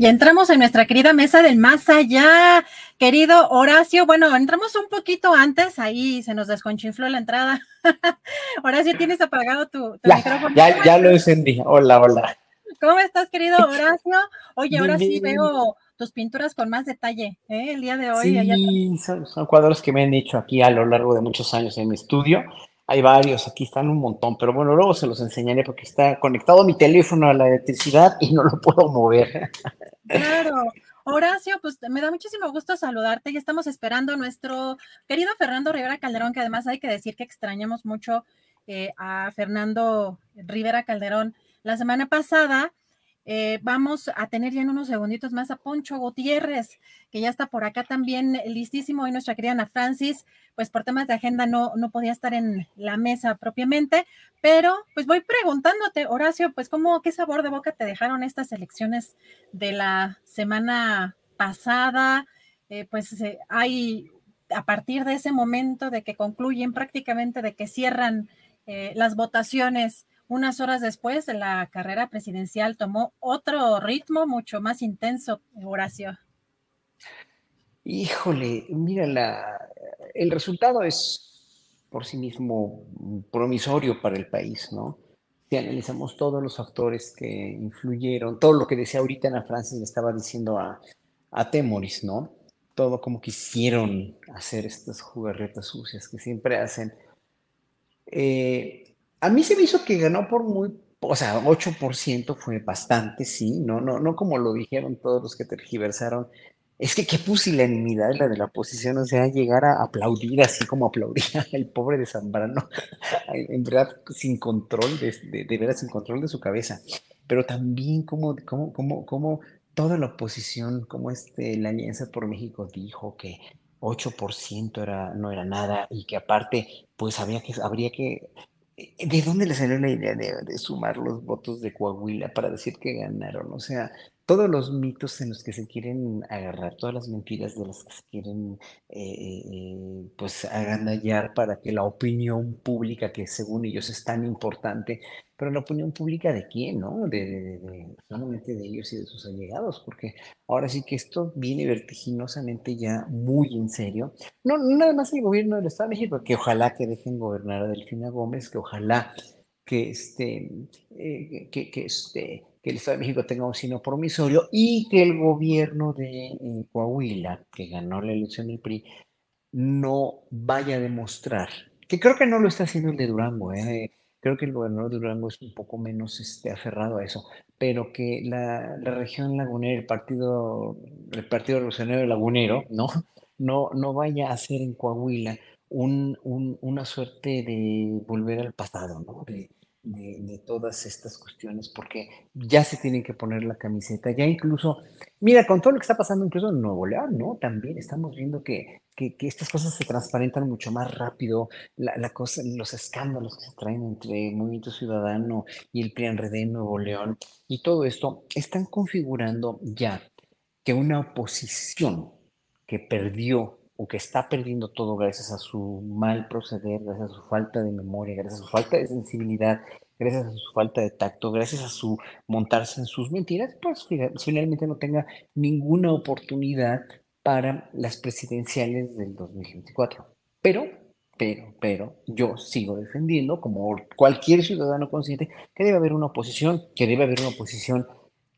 Y entramos en nuestra querida mesa del más allá, querido Horacio. Bueno, entramos un poquito antes, ahí se nos desconchinfló la entrada. Horacio, ¿tienes apagado tu, Ya, micrófono? ya, ya lo encendí. Hola, hola. ¿Cómo estás, querido Horacio? Oye, ahora sí veo tus pinturas con más detalle, ¿eh? El día de hoy. allá Sí, son, son cuadros que me han hecho aquí a lo largo de muchos años en mi estudio. Hay varios, aquí están un montón, pero bueno, luego se los enseñaré porque está conectado mi teléfono a la electricidad y no lo puedo mover. Claro. Horacio, pues me da muchísimo gusto saludarte. Ya estamos esperando a nuestro querido Fernando Rivera Calderón, que además hay que decir que extrañamos mucho eh, a Fernando Rivera Calderón. La semana pasada eh, vamos a tener ya en unos segunditos más a Poncho Gutiérrez, que ya está por acá también listísimo. Y nuestra querida Ana Francis, pues por temas de agenda no, no podía estar en la mesa propiamente, pero pues voy preguntándote, Horacio, pues cómo, qué sabor de boca te dejaron estas elecciones de la semana pasada. Eh, pues eh, hay, a partir de ese momento de que concluyen prácticamente, de que cierran eh, las votaciones, unas horas después, la carrera presidencial tomó otro ritmo mucho más intenso, Horacio. Híjole, mira, la, el resultado es por sí mismo promisorio para el país, ¿no? Si analizamos todos los factores que influyeron, todo lo que decía ahorita Ana Francis le estaba diciendo a, a Temoris, ¿no? Todo como quisieron hacer estas jugarretas sucias que siempre hacen. Eh, a mí se me hizo que ganó por muy, o sea, 8% fue bastante, sí, no, no, no como lo dijeron todos los que tergiversaron. Es que qué pusilanimidad la de la oposición, o sea, llegar a aplaudir así como aplaudía el pobre de Zambrano, en verdad sin control, de, de, veras sin control de su cabeza, pero también como, como, como, como toda la oposición, como este, la Alianza por México dijo que 8% era, no era nada y que aparte, pues había que, habría que ¿De dónde le salió la idea de, de, sumar los votos de Coahuila para decir que ganaron? O sea, todos los mitos en los que se quieren agarrar, todas las mentiras de las que se quieren eh, eh, pues agandallar para que la opinión pública, que según ellos es tan importante, pero la opinión pública de quién, ¿no? De, de, de, solamente de ellos y de sus allegados, porque ahora sí que esto viene vertiginosamente ya muy en serio. No, no nada más el gobierno del Estado de México, que ojalá que dejen gobernar a Delfina Gómez, que ojalá que este, eh, que, que, este, que el Estado de México tenga un sino promisorio y que el gobierno de eh, Coahuila, que ganó la elección del PRI, no vaya a demostrar, que creo que no lo está haciendo el de Durango, eh, creo que el gobernador de Durango es un poco menos este, aferrado a eso, pero que la, región lagunera, el partido, el partido revolucionario lagunero, ¿no? No, no vaya a hacer en Coahuila un, un, una suerte de volver al pasado, ¿no? De, todas estas cuestiones, porque ya se tienen que poner la camiseta, ya incluso, mira, con todo lo que está pasando incluso en Nuevo León, ¿no? También estamos viendo que, que, estas cosas se transparentan mucho más rápido, la, la, cosa, los escándalos que se traen entre Movimiento Ciudadano y el PRI-RD en Nuevo León, y todo esto, están configurando ya que una oposición que perdió o que está perdiendo todo gracias a su mal proceder, gracias a su falta de memoria, gracias a su falta de sensibilidad, gracias a su falta de tacto, gracias a su montarse en sus mentiras, pues finalmente no tenga ninguna oportunidad para las presidenciales del 2024. Pero pero, pero yo sigo defendiendo, como cualquier ciudadano consciente, que debe haber una oposición, que debe haber una oposición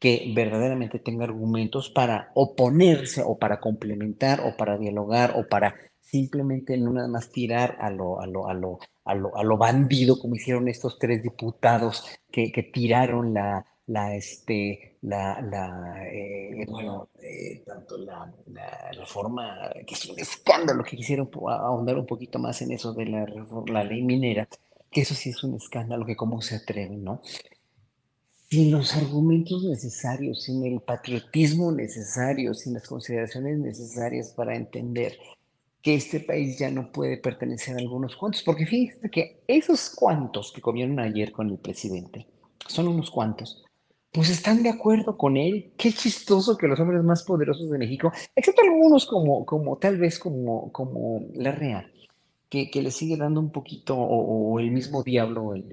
que verdaderamente tenga argumentos para oponerse o para complementar o para dialogar o para simplemente no nada más tirar a lo, a lo, a lo, a lo, a lo bandido como hicieron estos tres diputados que, que tiraron la, la, este, la, eh, bueno, eh, tanto la, la, reforma, que es un escándalo, que quisieron ahondar un poquito más en eso de la, la ley minera, que eso sí es un escándalo, que cómo se atreven, ¿no? Sin los argumentos necesarios, sin el patriotismo necesario, sin las consideraciones necesarias para entender que este país ya no puede pertenecer a algunos cuantos, porque fíjense que esos cuantos que comieron ayer con el presidente, son unos cuantos, pues están de acuerdo con él. Qué chistoso que los hombres más poderosos de México, excepto algunos como, como tal vez como, como la Real, que, que le sigue dando un poquito, o, el mismo diablo, el,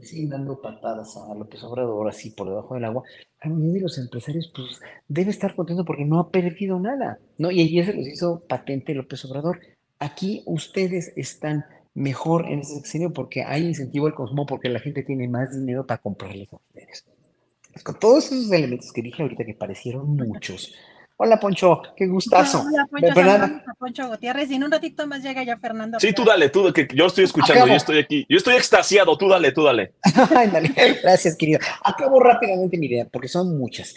le siguen dando patadas a López Obrador así por debajo del agua, a mí de los empresarios pues debe estar contento porque no ha perdido nada, ¿no? Y ayer se los hizo patente López Obrador. Aquí ustedes están mejor en ese sexenio porque hay incentivo al consumo, porque la gente tiene más dinero para comprarles a ustedes. Con todos esos elementos que dije ahorita que parecieron muchos. Hola Poncho, qué gustazo. Hola Poncho, Poncho Gutiérrez y en un ratito más llega ya Fernando. Sí, tú dale, tú, que yo estoy escuchando, yo estoy aquí, yo estoy extasiado, tú dale, tú dale. Gracias, querido. Acabo rápidamente mi idea, porque son muchas.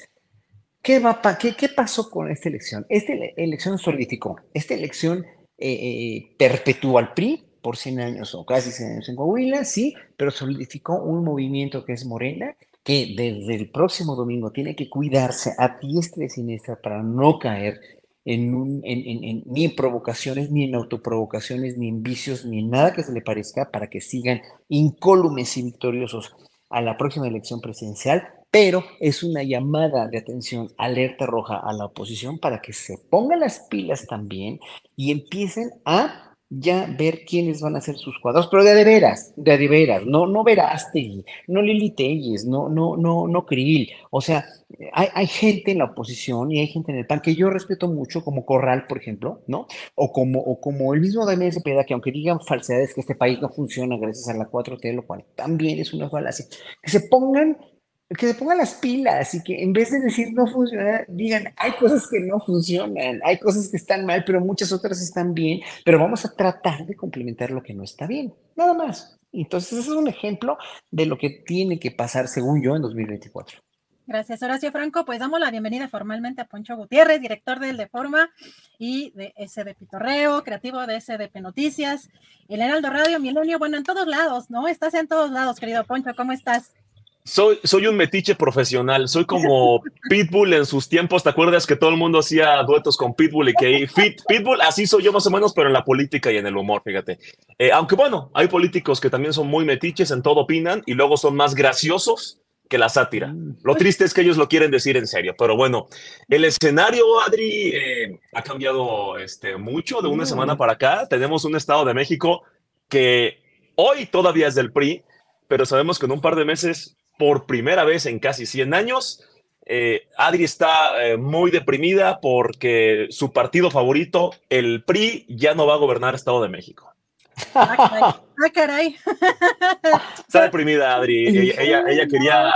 ¿Qué, va qué, ¿Qué pasó con esta elección? Esta elección solidificó, esta elección eh, eh, perpetuó al PRI, por 100 años o casi 100 años en Coahuila, sí, pero solidificó un movimiento que es Morena, que desde el próximo domingo tiene que cuidarse a diestra y siniestra para no caer en, ni en provocaciones, ni en autoprovocaciones, ni en vicios, ni en nada que se le parezca para que sigan incólumes y victoriosos a la próxima elección presidencial, pero es una llamada de atención, alerta roja a la oposición para que se pongan las pilas también y empiecen a ya ver quiénes van a ser sus cuadros, pero de, de veras, de, de veras, no, no Verástegui, no Lili Telles, no, no, no, no Krill, o sea, hay, hay, gente en la oposición y hay gente en el PAN que yo respeto mucho, como Corral, por ejemplo, ¿no? O como, o como el mismo Damián Cepeda, que aunque digan falsedades que este país no funciona gracias a la 4T, lo cual también es una falacia, que se pongan que se pongan las pilas y que en vez de decir no funciona, digan, hay cosas que no funcionan, hay cosas que están mal, pero muchas otras están bien, pero vamos a tratar de complementar lo que no está bien, nada más. Entonces, ese es un ejemplo de lo que tiene que pasar, según yo, en 2024. Gracias, Horacio Franco. Pues damos la bienvenida formalmente a Poncho Gutiérrez, director del Deforma y de SD Pitorreo, creativo de SDP Noticias, el Heraldo Radio Milenio, bueno, en todos lados, ¿no? Estás en todos lados, querido Poncho, ¿cómo estás? Soy, soy un metiche profesional, soy como Pitbull en sus tiempos, ¿te acuerdas que todo el mundo hacía duetos con Pitbull y que Fit, Pitbull, así soy yo más o menos, pero en la política y en el humor, fíjate. Eh, aunque bueno, hay políticos que también son muy metiches, en todo opinan y luego son más graciosos que la sátira. Mm. Lo triste es que ellos lo quieren decir en serio, pero bueno, el escenario, Adri, eh, ha cambiado este, mucho de una semana para acá. Tenemos un Estado de México que hoy todavía es del PRI, pero sabemos que en un par de meses por primera vez en casi 100 años. Eh, Adri está eh, muy deprimida porque su partido favorito, el PRI, ya no va a gobernar Estado de México. Ah, caray. Ah, está deprimida, Adri. Ella, ella, quería.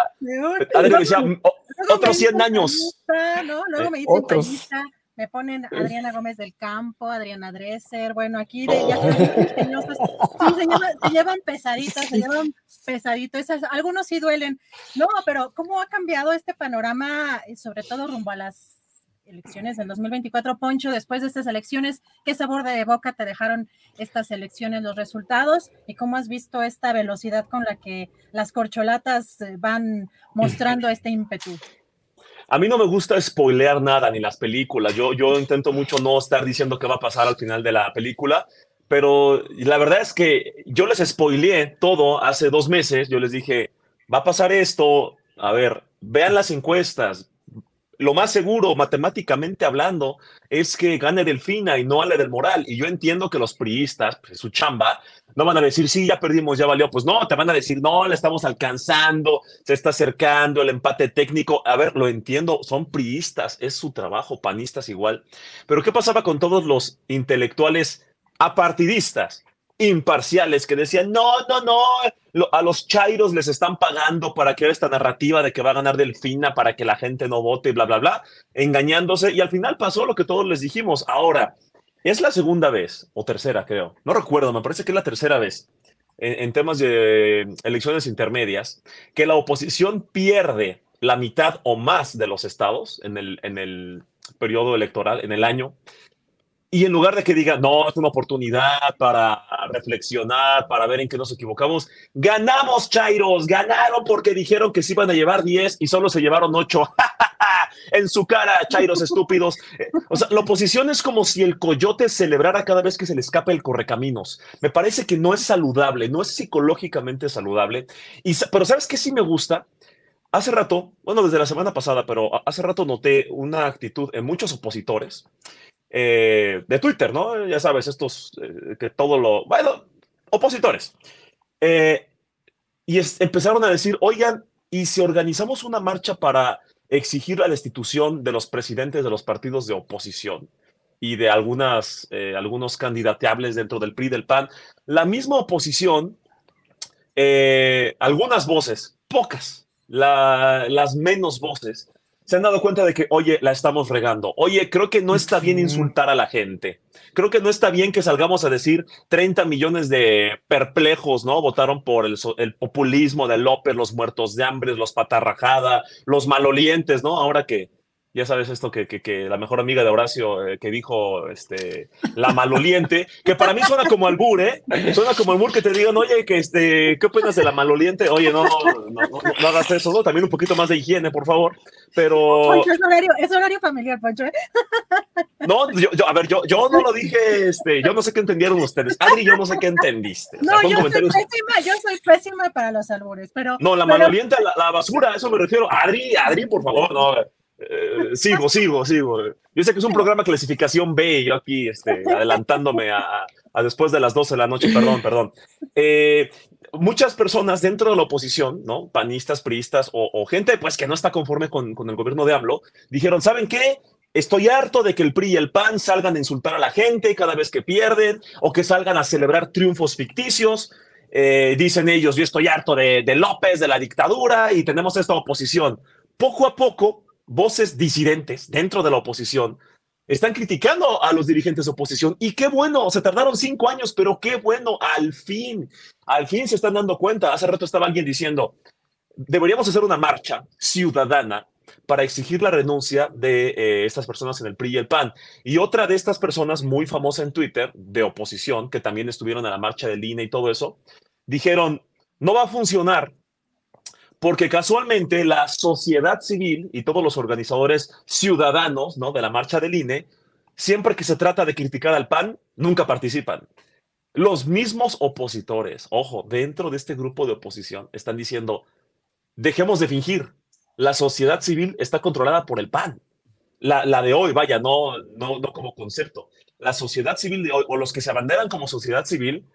Adri decía, otros 100 años. me dicen me ponen Adriana Gómez del Campo, Adriana Dresser, bueno, aquí de, ya sí, se, llevan, pesaditos, se llevan pesaditos, esas, algunos sí duelen. No, pero ¿cómo ha cambiado este panorama, eh, sobre todo rumbo a las elecciones del 2024, Poncho, después de estas elecciones, ¿qué sabor de boca te dejaron estas elecciones, los resultados? ¿Y cómo has visto esta velocidad con la que las corcholatas eh, van mostrando este ímpetu? A mí no me gusta spoilear nada, ni las películas. Yo, yo intento mucho no estar diciendo qué va a pasar al final de la película, pero la verdad es que yo les spoileé todo hace dos meses. Yo les dije, va a pasar esto. A ver, vean las encuestas, lo más seguro, matemáticamente hablando, es que gane Delfina y no Ale del Moral. Y yo entiendo que los priistas, pues, su chamba, no van a decir, sí, ya perdimos, ya valió. Pues no, te van a decir, no, le estamos alcanzando, se está acercando el empate técnico. A ver, lo entiendo, son priistas, es su trabajo, panistas igual. Pero ¿qué pasaba con todos los intelectuales apartidistas, imparciales que decían, no, no, no, a los chairos les están pagando para que esta narrativa de que va a ganar Delfina para que la gente no vote, bla, bla, bla, engañándose. Y al final pasó lo que todos les dijimos. Ahora, es la segunda vez, o tercera creo, no recuerdo, me parece que es la tercera vez en, temas de elecciones intermedias, que la oposición pierde la mitad o más de los estados en el, en el periodo electoral, en el año, y en lugar de que diga, no, es una oportunidad para reflexionar, para ver en qué nos equivocamos, ganamos, Chairos, ganaron porque dijeron que se iban a llevar 10 y solo se llevaron 8. en su cara, Chairos estúpidos. O sea, la oposición es como si el coyote celebrara cada vez que se le escapa el correcaminos. Me parece que no es saludable, no es psicológicamente saludable. Y, pero ¿sabes qué sí me gusta? Hace rato, bueno, desde la semana pasada, pero hace rato noté una actitud en muchos opositores eh, de Twitter, ¿no? Ya sabes, estos eh, que todo lo, bueno, opositores. Eh, y empezaron a decir, oigan, ¿y si organizamos una marcha para exigir la destitución de los presidentes de los partidos de oposición y de algunas, algunos candidateables dentro del PRI del PAN? La misma oposición, algunas voces, pocas, las menos voces, se han dado cuenta de que, oye, la estamos regando. Oye, creo que no está bien insultar a la gente. Creo que no está bien que salgamos a decir 30 millones de perplejos, ¿no? Votaron por el, el populismo de López, los muertos de hambre, los patarrajada, los malolientes, ¿no? Ahora que, ya sabes esto que, que, la mejor amiga de Horacio eh, que dijo este, la maloliente, que para mí suena como albur, ¿eh? Suena como albur que te digan, oye, que este, ¿qué opinas de la maloliente? Oye, no, no, no, hagas eso, ¿no? También un poquito más de higiene, por favor. Pero. Poncho, es horario, es horario familiar, Poncho. ¿eh? No, yo, yo, a ver, yo, yo no lo dije, este, yo no sé qué entendieron ustedes. Adri, yo no sé qué entendiste. no, yo soy pésima, yo soy pésima para los albures, pero. No, la maloliente, la, la, basura, a eso me refiero. Adri, Adri, por favor, no. Eh, sigo, sigo, sigo. Yo sé que es un programa clasificación B, yo aquí este, adelantándome a, después de las 12 de la noche, perdón, perdón. Eh, muchas personas dentro de la oposición, ¿no? Panistas, priistas o, gente pues que no está conforme con, el gobierno de AMLO, dijeron, ¿saben qué? Estoy harto de que el PRI y el PAN salgan a insultar a la gente cada vez que pierden o que salgan a celebrar triunfos ficticios. Eh, dicen ellos, yo estoy harto de, de López, de la dictadura y tenemos esta oposición. Poco a poco, voces disidentes dentro de la oposición están criticando a los dirigentes de oposición. Y qué bueno, se tardaron cinco años, pero qué bueno, al fin, al fin se están dando cuenta. Hace rato estaba alguien diciendo, deberíamos hacer una marcha ciudadana para exigir la renuncia de eh, estas personas en el PRI y el PAN. Y otra de estas personas muy famosa en Twitter, de oposición, que también estuvieron en la marcha del INE y todo eso, dijeron, no va a funcionar porque casualmente la sociedad civil y todos los organizadores ciudadanos ¿no? de la marcha del INE, siempre que se trata de criticar al PAN, nunca participan. Los mismos opositores, ojo, dentro de este grupo de oposición, están diciendo, dejemos de fingir, la sociedad civil está controlada por el PAN. La, la de hoy, vaya, no, no, no como concepto. La sociedad civil de hoy, o los que se abanderan como sociedad civil,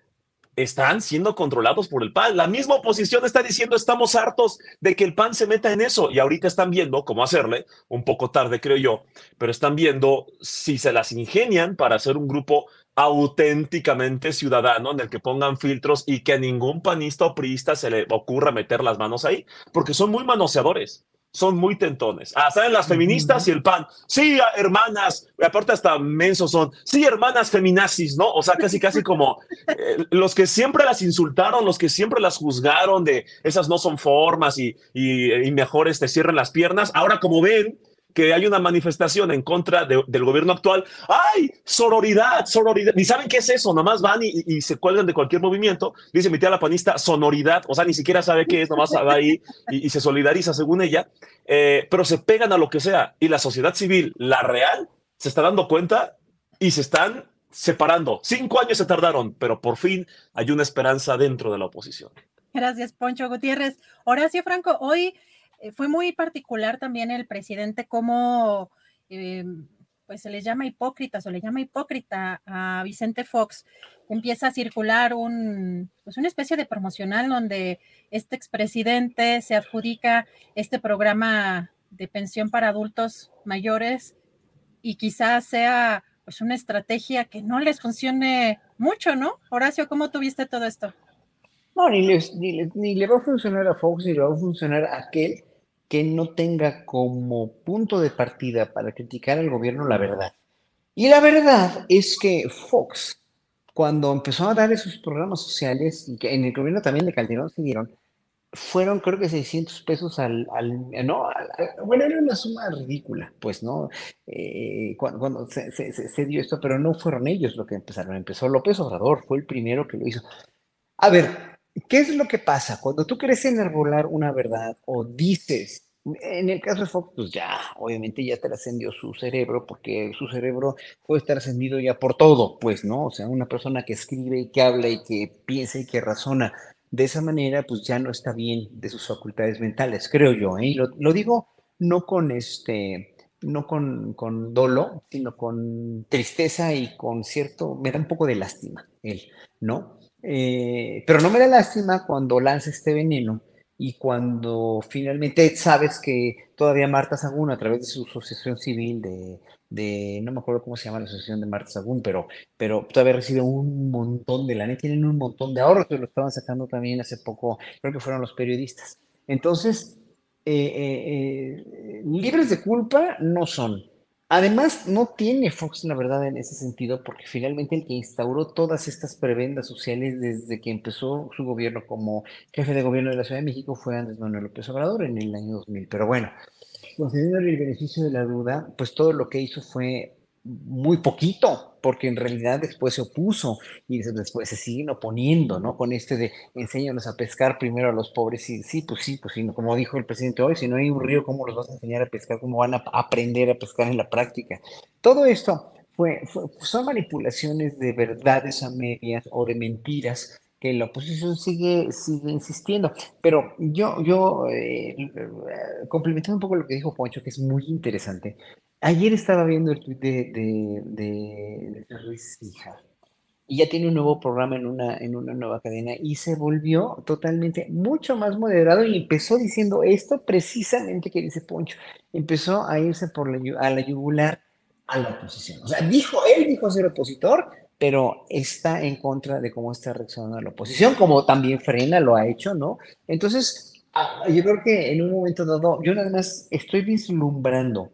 están siendo controlados por el PAN. La misma oposición está diciendo estamos hartos de que el PAN se meta en eso y ahorita están viendo cómo hacerle, un poco tarde creo yo, pero están viendo si se las ingenian para hacer un grupo auténticamente ciudadano en el que pongan filtros y que a ningún panista o priista se le ocurra meter las manos ahí, porque son muy manoseadores son muy tentones. Ah, ¿saben las feministas y el pan? Sí, hermanas, aparte hasta mensos son. Sí, hermanas feminazis, ¿no? O sea, casi, casi como eh, los que siempre las insultaron, los que siempre las juzgaron de esas no son formas y, y, y mejor este, cierren las piernas. Ahora, como ven, que hay una manifestación en contra del gobierno actual, ¡ay! Sororidad, sororidad. Ni saben qué es eso, nomás van y, se cuelgan de cualquier movimiento. Dice mi tía la panista, sonoridad, o sea, ni siquiera sabe qué es, nomás va ahí y, se solidariza según ella, eh, pero se pegan a lo que sea. Y la sociedad civil, la real, se está dando cuenta y se están separando. Cinco años se tardaron, pero por fin hay una esperanza dentro de la oposición. Gracias, Poncho Gutiérrez. Horacio Franco, hoy fue muy particular también el presidente como eh, pues se le llama hipócritas o le llama hipócrita a Vicente Fox. Empieza a circular un, pues una especie de promocional donde este expresidente se adjudica este programa de pensión para adultos mayores y quizás sea pues una estrategia que no les funcione mucho, ¿no? Horacio, ¿cómo tuviste todo esto? No, ni, ni, le va a funcionar a Fox, ni le va a funcionar a aquel que no tenga como punto de partida para criticar al gobierno la verdad. Y la verdad es que Fox, cuando empezó a dar esos programas sociales, y que en el gobierno también de Calderón se dieron, fueron creo que 600 pesos al, no, bueno, era una suma ridícula, pues, ¿no? Eh, cuando, se, se, dio esto, pero no fueron ellos los que empezaron, empezó López Obrador, fue el primero que lo hizo. A ver, ¿qué es lo que pasa? Cuando tú quieres enarbolar una verdad o dices, en el caso de Fox, pues ya, obviamente ya trascendió su cerebro, porque su cerebro puede estar trascendido ya por todo, pues, ¿no? O sea, una persona que escribe y que habla y que piensa y que razona de esa manera, pues ya no está bien de sus facultades mentales, creo yo. ¿eh? Lo, digo no con este, no con, con, dolo, sino con tristeza y con cierto, me da un poco de lástima él, ¿no? Eh, pero no me da lástima cuando lanza este veneno y cuando finalmente sabes que todavía Marta Sagún, a través de su asociación civil de, de, no me acuerdo cómo se llama la asociación de Marta Sagún, pero, pero todavía recibe un montón de la net, tienen un montón de ahorros, que lo estaban sacando también hace poco, creo que fueron los periodistas. Entonces, eh, eh, eh, libres de culpa no son. Además, no tiene Fox la verdad en ese sentido, porque finalmente el que instauró todas estas prebendas sociales desde que empezó su gobierno como jefe de gobierno de la Ciudad de México fue Andrés Manuel López Obrador en el año 2000. Pero bueno, concediendo el beneficio de la duda, pues todo lo que hizo fue muy poquito, porque en realidad después se opuso y después se siguen oponiendo, ¿no? Con este de enséñanos a pescar primero a los pobres y sí, pues sí, pues sí, como dijo el presidente hoy, si no hay un río, ¿cómo los vas a enseñar a pescar? ¿Cómo van a aprender a pescar en la práctica? Todo esto fue, son manipulaciones de verdades a medias o de mentiras que la oposición sigue, sigue insistiendo. Pero yo, yo eh, complementando un poco lo que dijo Poncho, que es muy interesante, ayer estaba viendo el tweet de, de, Ruiz Hija, y ya tiene un nuevo programa en una, en una nueva cadena y se volvió totalmente mucho más moderado y empezó diciendo esto precisamente que dice Poncho, empezó a irse por la, a la yugular a la oposición. O sea, dijo, él dijo ser opositor, pero está en contra de cómo está reaccionando la oposición, como también Frena lo ha hecho, ¿no? Entonces, ah, yo creo que en un momento dado, yo nada más estoy vislumbrando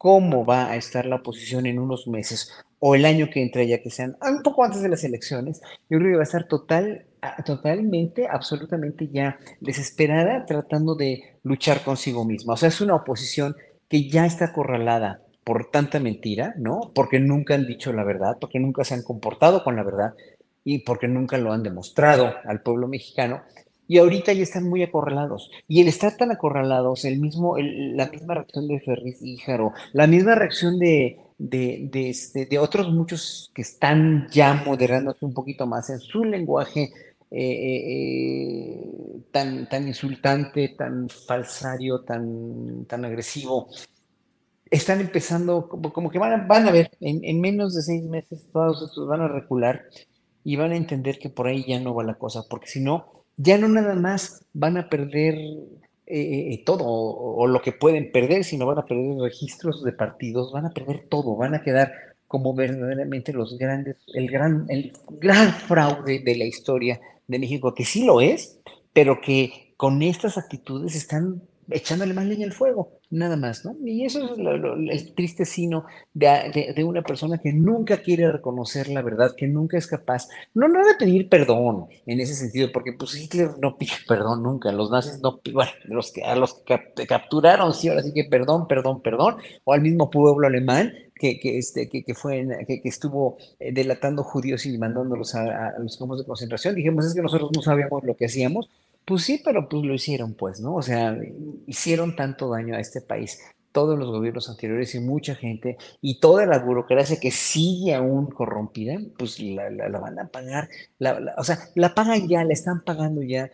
cómo va a estar la oposición en unos meses o el año que entra, ya que sean un poco antes de las elecciones, yo creo que va a estar total, totalmente, absolutamente ya desesperada tratando de luchar consigo misma. O sea, es una oposición que ya está acorralada por tanta mentira, ¿no? Porque nunca han dicho la verdad, porque nunca se han comportado con la verdad y porque nunca lo han demostrado al pueblo mexicano. Y ahorita ya están muy acorralados. Y el estar tan acorralados, el mismo, la misma reacción de Ferris Híjaro, la misma reacción de, de, este, de, otros muchos que están ya moderándose un poquito más en su lenguaje eh, eh, tan, tan insultante, tan falsario, tan, tan agresivo, están empezando, como, que van a, van a ver, en, menos de seis meses todos estos van a recular y van a entender que por ahí ya no va la cosa, porque si no, ya no nada más van a perder eh, eh, todo o, lo que pueden perder, sino van a perder registros de partidos, van a perder todo, van a quedar como verdaderamente los grandes, el gran, el gran fraude de la historia de México, que sí lo es, pero que con estas actitudes están echándole más leña al fuego, nada más, ¿no? Y eso es el triste sino de, de, una persona que nunca quiere reconocer la verdad, que nunca es capaz, no, no de pedir perdón en ese sentido, porque pues Hitler no pide perdón nunca, los nazis no bueno, los que, a los que capturaron, sí, ahora sí que perdón, perdón, perdón, o al mismo pueblo alemán, que, que, este, que, que fue, que, que, estuvo eh, delatando judíos y mandándolos a, a, los campos de concentración. Dijimos, es que nosotros no sabíamos lo que hacíamos. Pues sí, pero pues lo hicieron, pues, ¿no? O sea, hicieron tanto daño a este país, todos los gobiernos anteriores y mucha gente, y toda la burocracia que sigue aún corrompida, pues la, la, van a pagar, la, o sea, la pagan ya, la están pagando ya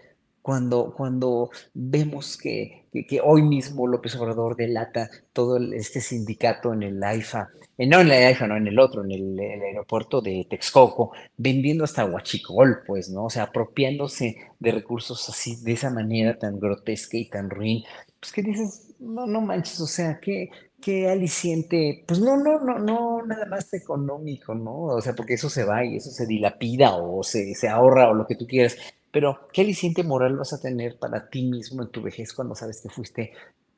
cuando, cuando vemos que, que, hoy mismo López Obrador delata todo este sindicato en el AIFA, eh, no en el AIFA, no en el otro, en el, aeropuerto de Texcoco, vendiendo hasta Huachicol, pues, ¿no? O sea, apropiándose de recursos así, de esa manera tan grotesca y tan ruin. Pues que dices, no, no manches, o sea, ¿qué, qué aliciente, pues no, no, no, no, nada más económico, ¿no? O sea, porque eso se va y eso se dilapida o se, se ahorra o lo que tú quieras, pero qué aliciente moral vas a tener para ti mismo en tu vejez cuando sabes que fuiste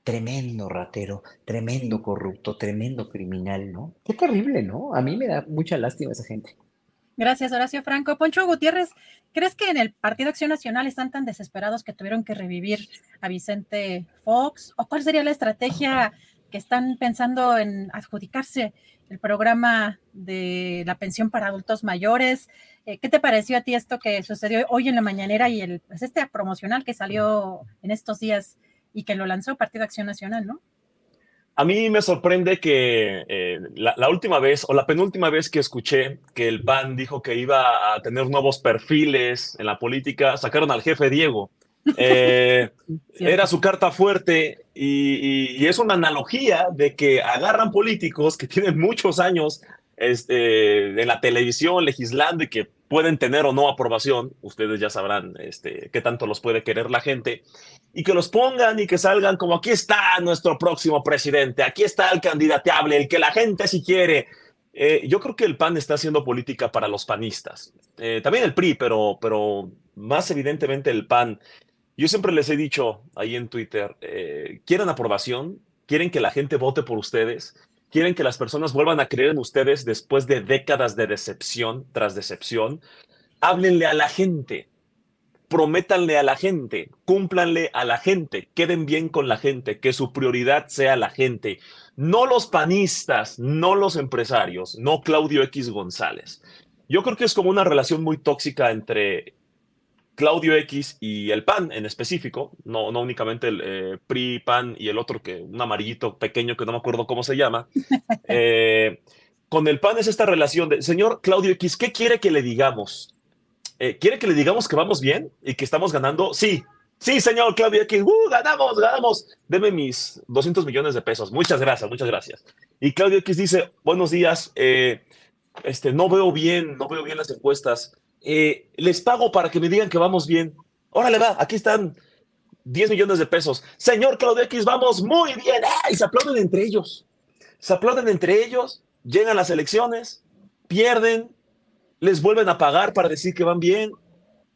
tremendo ratero, tremendo corrupto, tremendo criminal, ¿no? Qué terrible, ¿no? A mí me da mucha lástima esa gente. Gracias, Horacio Franco. Poncho Gutiérrez, ¿crees que en el Partido Acción Nacional están tan desesperados que tuvieron que revivir a Vicente Fox? ¿O cuál sería la estrategia que están pensando en adjudicarse el programa de la pensión para adultos mayores? Eh, ¿Qué te pareció a ti esto que sucedió hoy en la mañanera y el, pues este promocional que salió en estos días y que lo lanzó Partido Acción Nacional, ¿no? A mí me sorprende que eh, la, última vez o la penúltima vez que escuché que el PAN dijo que iba a tener nuevos perfiles en la política, sacaron al jefe Diego. Eh, era su carta fuerte y, es una analogía de que agarran políticos que tienen muchos años este, en la televisión legislando y que pueden tener o no aprobación, ustedes ya sabrán este, qué tanto los puede querer la gente, y que los pongan y que salgan como aquí está nuestro próximo presidente, aquí está el candidateable, el que la gente si quiere. Eh, yo creo que el PAN está haciendo política para los panistas, eh, también el PRI, pero, pero más evidentemente el PAN. Yo siempre les he dicho ahí en Twitter, eh, quieren aprobación, quieren que la gente vote por ustedes, quieren que las personas vuelvan a creer en ustedes después de décadas de decepción tras decepción, háblenle a la gente, prométanle a la gente, cúmplanle a la gente, queden bien con la gente, que su prioridad sea la gente, no los panistas, no los empresarios, no Claudio X González. Yo creo que es como una relación muy tóxica entre Claudio X y el PAN en específico, no, no únicamente el eh, PRI, PAN y el otro, que un amarillito pequeño que no me acuerdo cómo se llama. Eh, con el PAN es esta relación de, señor Claudio X, ¿qué quiere que le digamos? Eh, ¿Quiere que le digamos que vamos bien y que estamos ganando? Sí, sí, señor Claudio X, ¡uh, ganamos, ganamos! Deme mis 200 millones de pesos. Muchas gracias, muchas gracias. Y Claudio X dice, buenos días, este, no veo bien, no veo bien las encuestas eh, les pago para que me digan que vamos bien. Órale, va, aquí están 10 millones de pesos. Señor Claudio X, vamos muy bien. Y se aplauden entre ellos. Se aplauden entre ellos, llegan las elecciones, pierden, les vuelven a pagar para decir que van bien.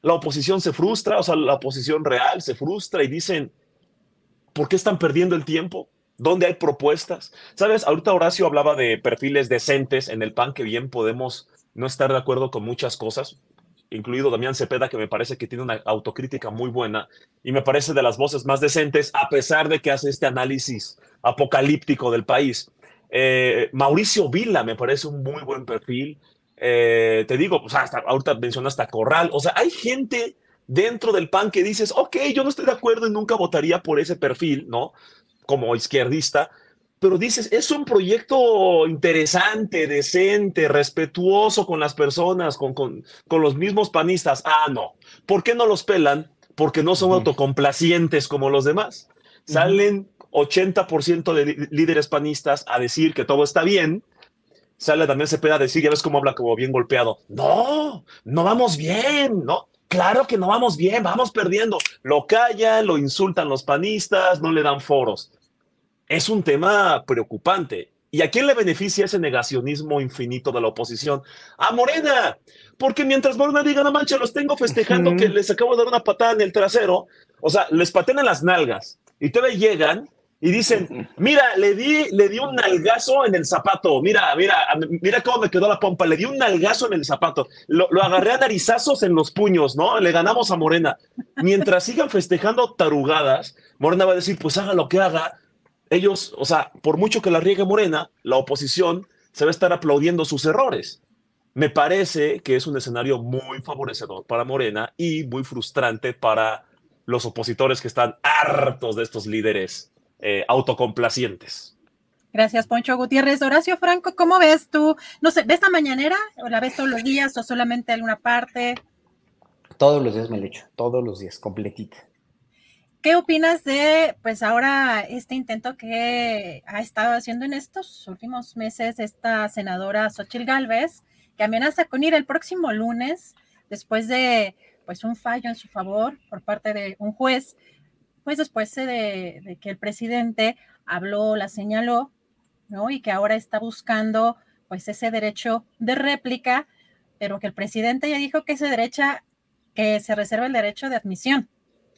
La oposición se frustra, o sea, la oposición real se frustra y dicen, ¿por qué están perdiendo el tiempo? ¿Dónde hay propuestas? Sabes, ahorita Horacio hablaba de perfiles decentes en el PAN que bien podemos no estar de acuerdo con muchas cosas, incluido Damián Cepeda, que me parece que tiene una autocrítica muy buena y me parece de las voces más decentes, a pesar de que hace este análisis apocalíptico del país. Eh, Mauricio Vila me parece un muy buen perfil. Eh, te digo, hasta, ahorita mencionaste a Corral, o sea, hay gente dentro del PAN que dices, ok, yo no estoy de acuerdo y nunca votaría por ese perfil, ¿no? Como izquierdista, pero dices, es un proyecto interesante, decente, respetuoso con las personas, con, con, con, los mismos panistas. Ah, no. ¿Por qué no los pelan? Porque no son autocomplacientes como los demás. Salen 80% de líderes panistas a decir que todo está bien. Sale también Cepeda a decir, ya ves cómo habla como bien golpeado. No, no vamos bien, ¿no? Claro que no vamos bien, vamos perdiendo. Lo callan, lo insultan los panistas, no le dan foros es un tema preocupante. ¿Y a quién le beneficia ese negacionismo infinito de la oposición? A Morena, porque mientras Morena diga, no mancha, los tengo festejando que les acabo de dar una patada en el trasero, o sea, les patean en las nalgas y todavía llegan y dicen, mira, le di, le di un nalgazo en el zapato, mira, mira, mira cómo me quedó la pompa, le di un nalgazo en el zapato, lo, lo agarré a narizazos en los puños, ¿no? Le ganamos a Morena. Mientras sigan festejando tarugadas, Morena va a decir, pues haga lo que haga, ellos, o sea, por mucho que la riegue Morena, la oposición se va a estar aplaudiendo sus errores. Me parece que es un escenario muy favorecedor para Morena y muy frustrante para los opositores que están hartos de estos líderes eh, autocomplacientes. Gracias, Poncho Gutiérrez. Horacio Franco, ¿cómo ves tú? No sé, ¿ves esta mañanera o la ves todos los días o solamente alguna parte? Todos los días me lo echo, todos los días, completita. ¿Qué opinas de, pues ahora, este intento que ha estado haciendo en estos últimos meses esta senadora Xochil Gálvez, que amenaza con ir el próximo lunes, después de, pues, un fallo en su favor por parte de un juez, pues después de, de que el presidente habló, la señaló, ¿no? Y que ahora está buscando pues ese derecho de réplica, pero que el presidente ya dijo que ese derecho, que se reserva el derecho de admisión,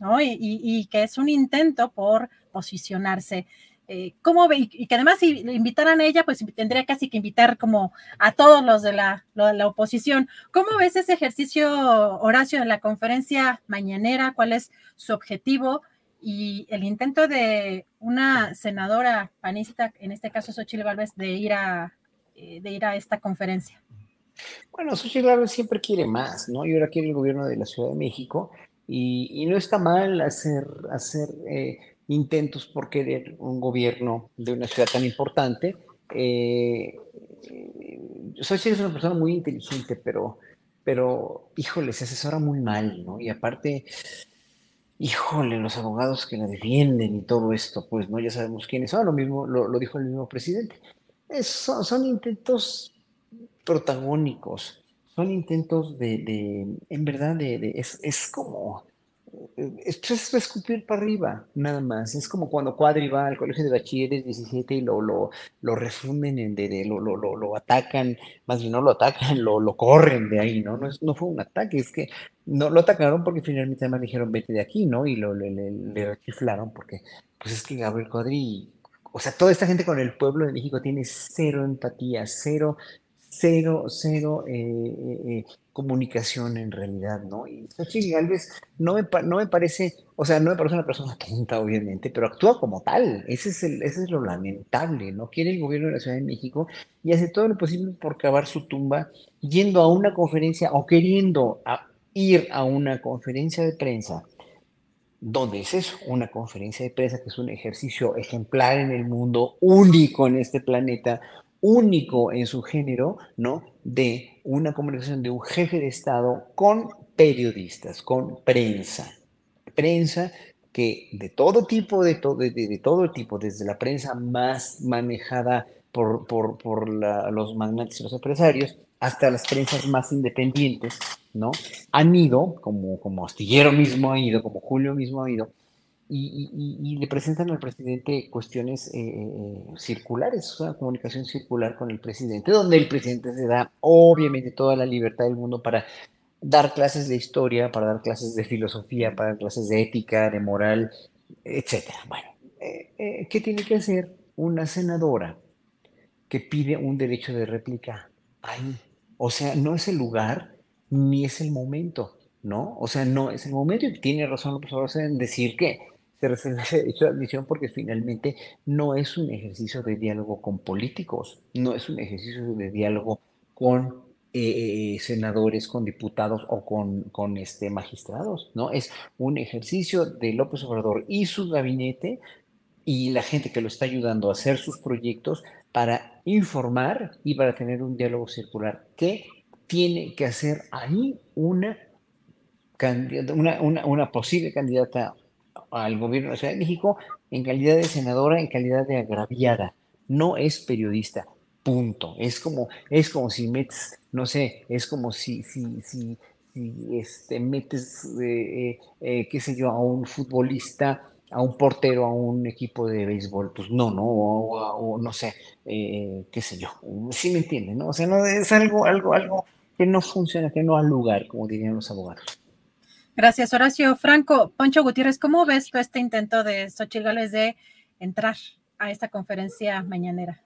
¿no? Y, que es un intento por posicionarse. Eh, ¿cómo ve? Y que además si le invitaran a ella, pues tendría casi que invitar como a todos los de la, la, oposición. ¿Cómo ves ese ejercicio, Horacio, de la conferencia mañanera? ¿Cuál es su objetivo? Y el intento de una senadora panista, en este caso Xochitl Gálvez, de ir a, eh, de ir a esta conferencia. Bueno, Xochitl Gálvez siempre quiere más, ¿no? Y ahora quiere el gobierno de la Ciudad de México. Y, no está mal hacer, eh, intentos por querer un gobierno de una ciudad tan importante. Eh, soy es una persona muy inteligente, pero, pero, híjole, se asesora muy mal, ¿no? Y aparte, híjole, los abogados que la defienden y todo esto, pues no, ya sabemos quiénes son, lo mismo lo, dijo el mismo presidente. son, intentos protagónicos, son intentos de, en verdad, de, es, es como es escupir para arriba, nada más. Es como cuando Cuadri va al colegio de bachilleres 17 y lo, lo, lo refunden, en de, lo, lo, lo, atacan, más bien no lo atacan, lo, lo corren de ahí, ¿no? No, es, no fue un ataque, es que no lo atacaron porque finalmente además dijeron vete de aquí, ¿no? Y lo, le, le, chiflaron porque, pues es que Gabriel Cuadri, o sea, toda esta gente con el pueblo de México tiene cero empatía, cero cero, cero eh, eh, eh, comunicación en realidad, ¿no? Y Xochitl Galvez no me, no me parece, o sea, no me parece una persona tonta, obviamente, pero actúa como tal. Ese es, el, ese es lo lamentable, ¿no? Quiere el gobierno de la Ciudad de México y hace todo lo posible por cavar su tumba yendo a una conferencia o queriendo ir a una conferencia de prensa. ¿Dónde es eso? Una conferencia de prensa que es un ejercicio ejemplar en el mundo, único en este planeta, único en su género, ¿no? De una comunicación de un jefe de Estado con periodistas, con prensa. Prensa que de todo tipo, de, de, todo tipo, desde la prensa más manejada por, por, los magnates y los empresarios, hasta las prensas más independientes, ¿no? Han ido, como, como Astillero mismo ha ido, como Julio mismo ha ido, y, le presentan al presidente cuestiones eh, eh, circulares, una comunicación circular con el presidente, donde el presidente se da obviamente toda la libertad del mundo para dar clases de historia, para dar clases de filosofía, para dar clases de ética, de moral, etcétera. Bueno, eh, ¿qué tiene que hacer una senadora que pide un derecho de réplica ahí? O sea, no es el lugar ni es el momento, ¿no? O sea, no es el momento y tiene razón López en decir que se reserva hecho de admisión porque finalmente no es un ejercicio de diálogo con políticos, no es un ejercicio de diálogo con eh, senadores, con diputados o con, con este, magistrados, ¿no? Es un ejercicio de López Obrador y su gabinete y la gente que lo está ayudando a hacer sus proyectos para informar y para tener un diálogo circular. ¿Qué tiene que hacer ahí una, una, una, una posible candidata al gobierno de México en calidad de senadora, en calidad de agraviada. No es periodista, punto. Es como, es como si metes, no sé, es como si, si, si, si este, metes, eh, eh, eh, qué sé yo, a un futbolista, a un portero, a un equipo de béisbol. Pues no, no, o, no sé, qué sé yo. Sí me entienden, ¿no? O sea, no, es algo, algo, algo que no funciona, que no ha lugar, como dirían los abogados. Gracias, Horacio. Franco, Poncho Gutiérrez, ¿cómo ves tú este intento de Xochitl Gálvez de entrar a esta conferencia mañanera?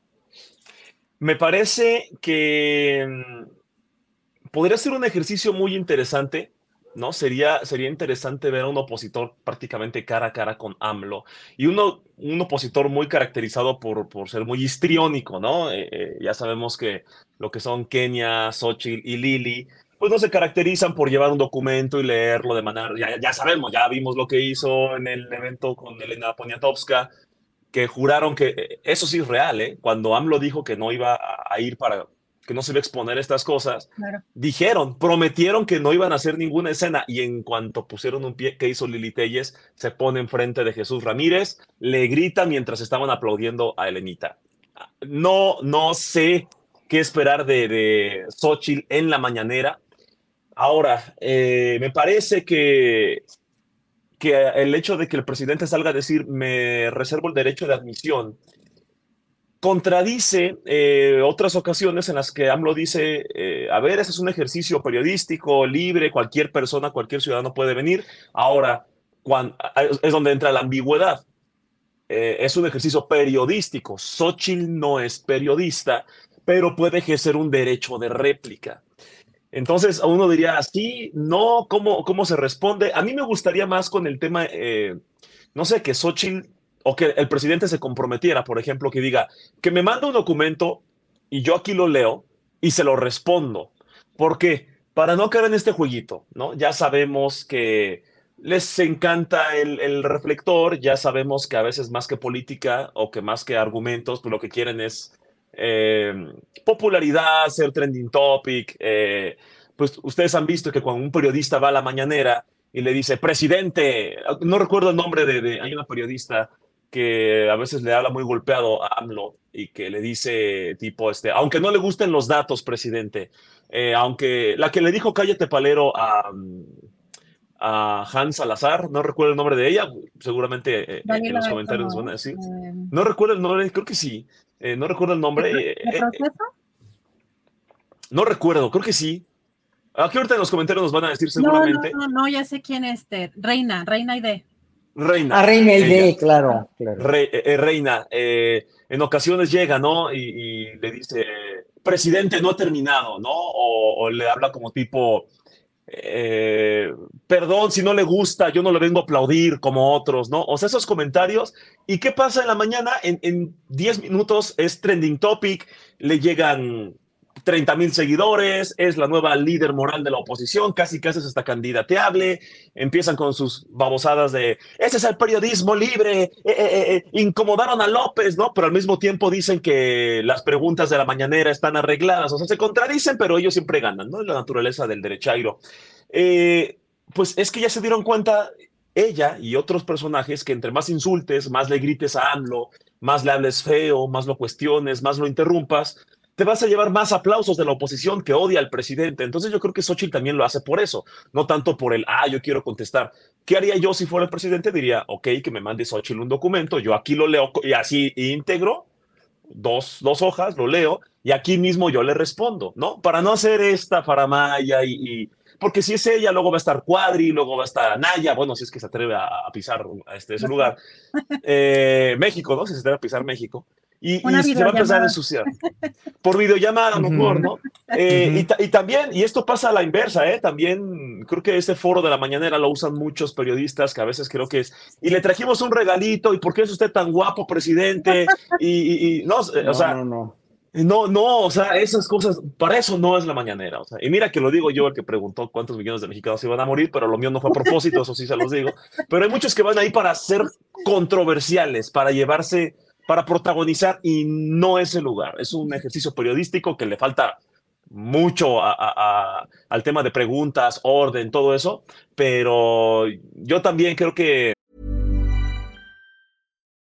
Me parece que mm, podría ser un ejercicio muy interesante, ¿no? Sería, sería interesante ver a un opositor prácticamente cara a cara con AMLO y uno, un opositor muy caracterizado por, por ser muy histriónico, ¿no? Eh, eh, ya sabemos que lo que son Kenia, Xochitl y Lili pues no se caracterizan por llevar un documento y leerlo de manera, ya, ya sabemos, ya vimos lo que hizo en el evento con Elena Poniatowska, que juraron que eh, eso sí es real, ¿eh? Cuando AMLO dijo que no iba a, ir para, que no se iba a exponer estas cosas, dijeron, prometieron que no iban a hacer ninguna escena y en cuanto pusieron un pie que hizo Lili Telles, se pone enfrente de Jesús Ramírez, le grita mientras estaban aplaudiendo a Elenita. No, no sé qué esperar de, de Xochitl en la mañanera Ahora, eh, me parece que, que el hecho de que el presidente salga a decir me reservo el derecho de admisión contradice eh, otras ocasiones en las que AMLO dice, eh, a ver, ese es un ejercicio periodístico libre, cualquier persona, cualquier ciudadano puede venir. Ahora, cuando, es donde entra la ambigüedad. Es un ejercicio periodístico. Xochitl no es periodista, pero puede ejercer un derecho de réplica. Entonces, uno diría, sí, no, ¿cómo, cómo se responde? A mí me gustaría más con el tema, no sé, que Xochitl o que el presidente se comprometiera, por ejemplo, que diga que me manda un documento y yo aquí lo leo y se lo respondo. ¿Por qué? Para no caer en este jueguito, ¿no? Ya sabemos que les encanta el, reflector, ya sabemos que a veces más que política o que más que argumentos, pues lo que quieren es eh, popularidad, ser trending topic. Eh, pues ustedes han visto que cuando un periodista va a la mañanera y le dice, presidente, no recuerdo el nombre de, de hay una periodista que a veces le habla muy golpeado a AMLO y que le dice tipo, este, aunque no le gusten los datos, presidente, eh, aunque la que le dijo cállate palero a, a Hans Salazar, no recuerdo el nombre de ella, seguramente eh, en los comentarios nos van a decir. No recuerdo el nombre, creo que sí, no recuerdo el nombre. no recuerdo, creo que sí. Aquí ahorita en los comentarios nos van a decir seguramente. No, no, no, ya sé quién es, este, Reina, Reina Ide. Reina. A Reina ID, claro. claro. Eh, eh, reina, eh, en ocasiones llega, ¿no? Y, le dice, presidente, no ha terminado, ¿no? O, le habla como tipo, perdón si no le gusta, yo no le vengo a aplaudir como otros, ¿no? O sea, esos comentarios. ¿Y qué pasa en la mañana? En 10 minutos es trending topic, le llegan 30 mil seguidores, es la nueva líder moral de la oposición, casi casi es hasta candidateable, empiezan con sus babosadas de, ese es el periodismo libre, eh, eh, eh, incomodaron a López, ¿no? Pero al mismo tiempo dicen que las preguntas de la mañanera están arregladas, o sea, se contradicen, pero ellos siempre ganan, ¿no? La naturaleza del derechairo. pues es que ya se dieron cuenta ella y otros personajes que entre más insultes, más le grites a AMLO, más le hables feo, más lo cuestiones, más lo interrumpas, te vas a llevar más aplausos de la oposición que odia al presidente. Entonces yo creo que Xochitl también lo hace por eso, no tanto por el, ah, yo quiero contestar. ¿Qué haría yo si fuera el presidente? Diría, ok, que me mande Xochitl un documento, yo aquí lo leo y así íntegro, dos, dos hojas, lo leo y aquí mismo yo le respondo, ¿no? Para no hacer esta faramaya y, y porque si es ella, luego va a estar Cuadri, luego va a estar Anaya, bueno, si es que se atreve a, pisar a este, ese lugar. Eh, México, ¿no? Si se atreve a pisar México y, se va a empezar a ensuciar. Por videollamada, a lo mejor, ¿no? Eh, y, también, y esto pasa a la inversa, ¿eh? También creo que ese foro de la mañanera lo usan muchos periodistas que a veces creo que es, y le trajimos un regalito, ¿y por qué es usted tan guapo, presidente? Y, no, o sea, no, no. No, no, o sea, esas cosas, para eso no es la mañanera. O sea, y mira que lo digo yo, el que preguntó cuántos millones de mexicanos iban a morir, pero lo mío no fue a propósito, eso sí se los digo. Pero hay muchos que van ahí para ser controversiales, para llevarse para protagonizar y no es el lugar. Es un ejercicio periodístico que le falta mucho al tema de preguntas, orden, todo eso, pero yo también creo que...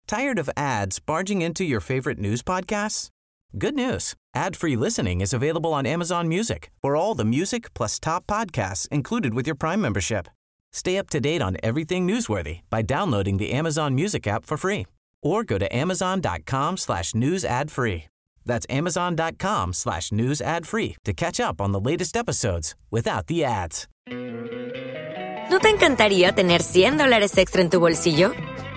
Tired of ads barging into your favorite news podcasts? Good news. Ad-free listening is available on Amazon Music for all the music plus top podcasts included with your Prime membership. Stay up to date on everything newsworthy by downloading the Amazon Music app for free or go to amazon.com slash news ad free. That's amazon.com slash news ad free to catch up on the latest episodes without the ads. ¿No te encantaría tener 100 dólares extra en tu bolsillo?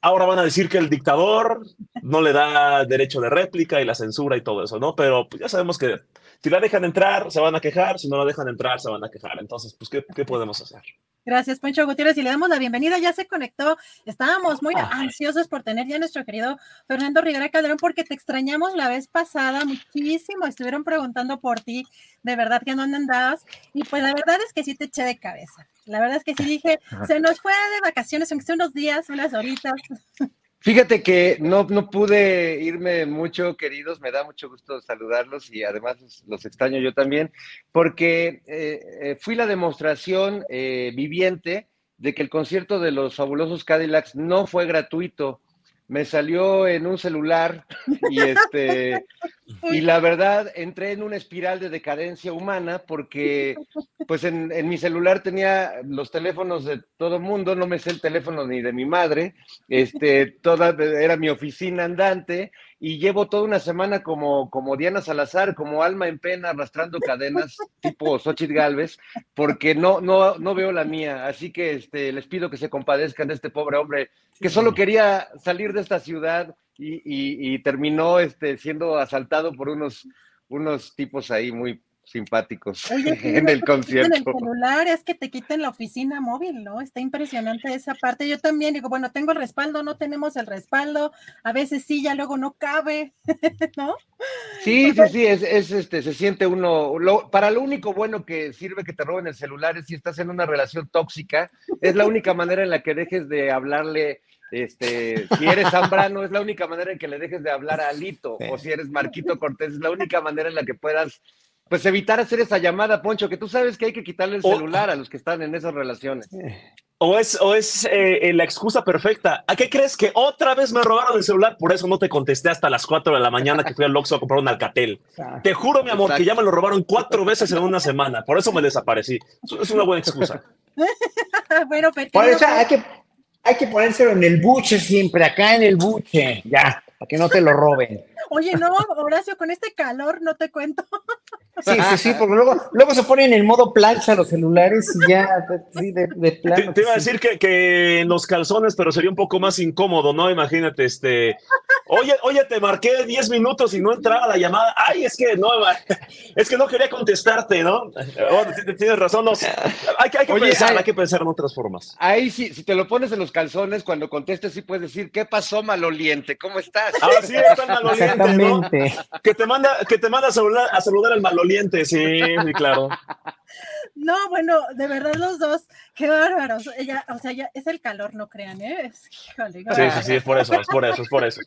Ahora van a decir que el dictador no le da derecho de réplica y la censura y todo eso, ¿no? Pero pues ya sabemos que si la dejan entrar, se van a quejar. Si no la dejan entrar, se van a quejar. Entonces, pues, ¿qué, qué podemos hacer? Gracias, Poncho Gutiérrez. Y le damos la bienvenida. Ya se conectó. Estábamos muy ansiosos por tener ya a nuestro querido Fernando Rivera Calderón porque te extrañamos la vez pasada muchísimo. Estuvieron preguntando por ti. De verdad que no andabas. Y pues la verdad es que sí te eché de cabeza. La verdad es que sí dije, se nos fue de vacaciones, aunque sea unos días, unas horitas. Fíjate que no, no pude irme mucho, queridos, me da mucho gusto saludarlos y además los, extraño yo también, porque eh, eh, fui la demostración eh, viviente de que el concierto de los fabulosos Cadillacs no fue gratuito me salió en un celular y este y la verdad entré en una espiral de decadencia humana porque pues en, mi celular tenía los teléfonos de todo el mundo, no me sé el teléfono ni de mi madre, este, toda era mi oficina andante y llevo toda una semana como, como Diana Salazar, como alma en pena, arrastrando cadenas tipo Xochitl Galvez, porque no, no, no veo la mía. Así que este, les pido que se compadezcan de este pobre hombre que solo quería salir de esta ciudad y, y, terminó este, siendo asaltado por unos, unos tipos ahí muy simpáticos en el concierto. En el celular es que te quiten la oficina móvil, ¿no? Está impresionante esa parte. Yo también digo, bueno, tengo el respaldo, no tenemos el respaldo, a veces sí, ya luego no cabe, ¿no? Sí, sí, sí, es, este, se siente uno, para lo único bueno que sirve que te roben el celular es si estás en una relación tóxica, es la única manera en la que dejes de hablarle este, si eres Zambrano, es la única manera en que le dejes de hablar a Alito, o si eres Marquito Cortés, es la única manera en la que puedas pues evitar hacer esa llamada, Poncho, que tú sabes que hay que quitarle el celular a los que están en esas relaciones. O es, o es eh, la excusa perfecta. ¿A qué crees que otra vez me robaron el celular? Por eso no te contesté hasta las 4 de la mañana que fui al Oxxo a comprar un Alcatel. Te juro, mi amor, que ya me lo robaron cuatro veces en una semana. Por eso me desaparecí. Es una buena excusa. bueno, pero Por eso hay que, hay que ponérselo en el buche siempre, acá en el buche, ya, para que no te lo roben. Oye, no, Horacio, con este calor no te cuento. Sí, sí, sí, porque luego, luego se ponen en modo plancha los celulares y ya, sí, de, plano. Te, iba a decir que, que, en los calzones, pero sería un poco más incómodo, ¿no? Imagínate, este. Oye, oye, te marqué 10 minutos y no entraba la llamada. Ay, es que no, es que no quería contestarte, ¿no? Oh, tienes razón, no. Hay, hay que pensar, hay, que pensar en otras formas. Ahí sí, si te lo pones en los calzones, cuando contestes, sí puedes decir, ¿qué pasó, maloliente? ¿Cómo estás? Ah, sí, está el ¿no? Que te manda, que te manda a saludar, a saludar al maloliente sí, sí, claro. No, bueno, de verdad los dos, qué bárbaros. Ella, o sea, ya es el calor, no crean, ¿eh? sí, sí, sí, es por eso, es por eso, es por eso,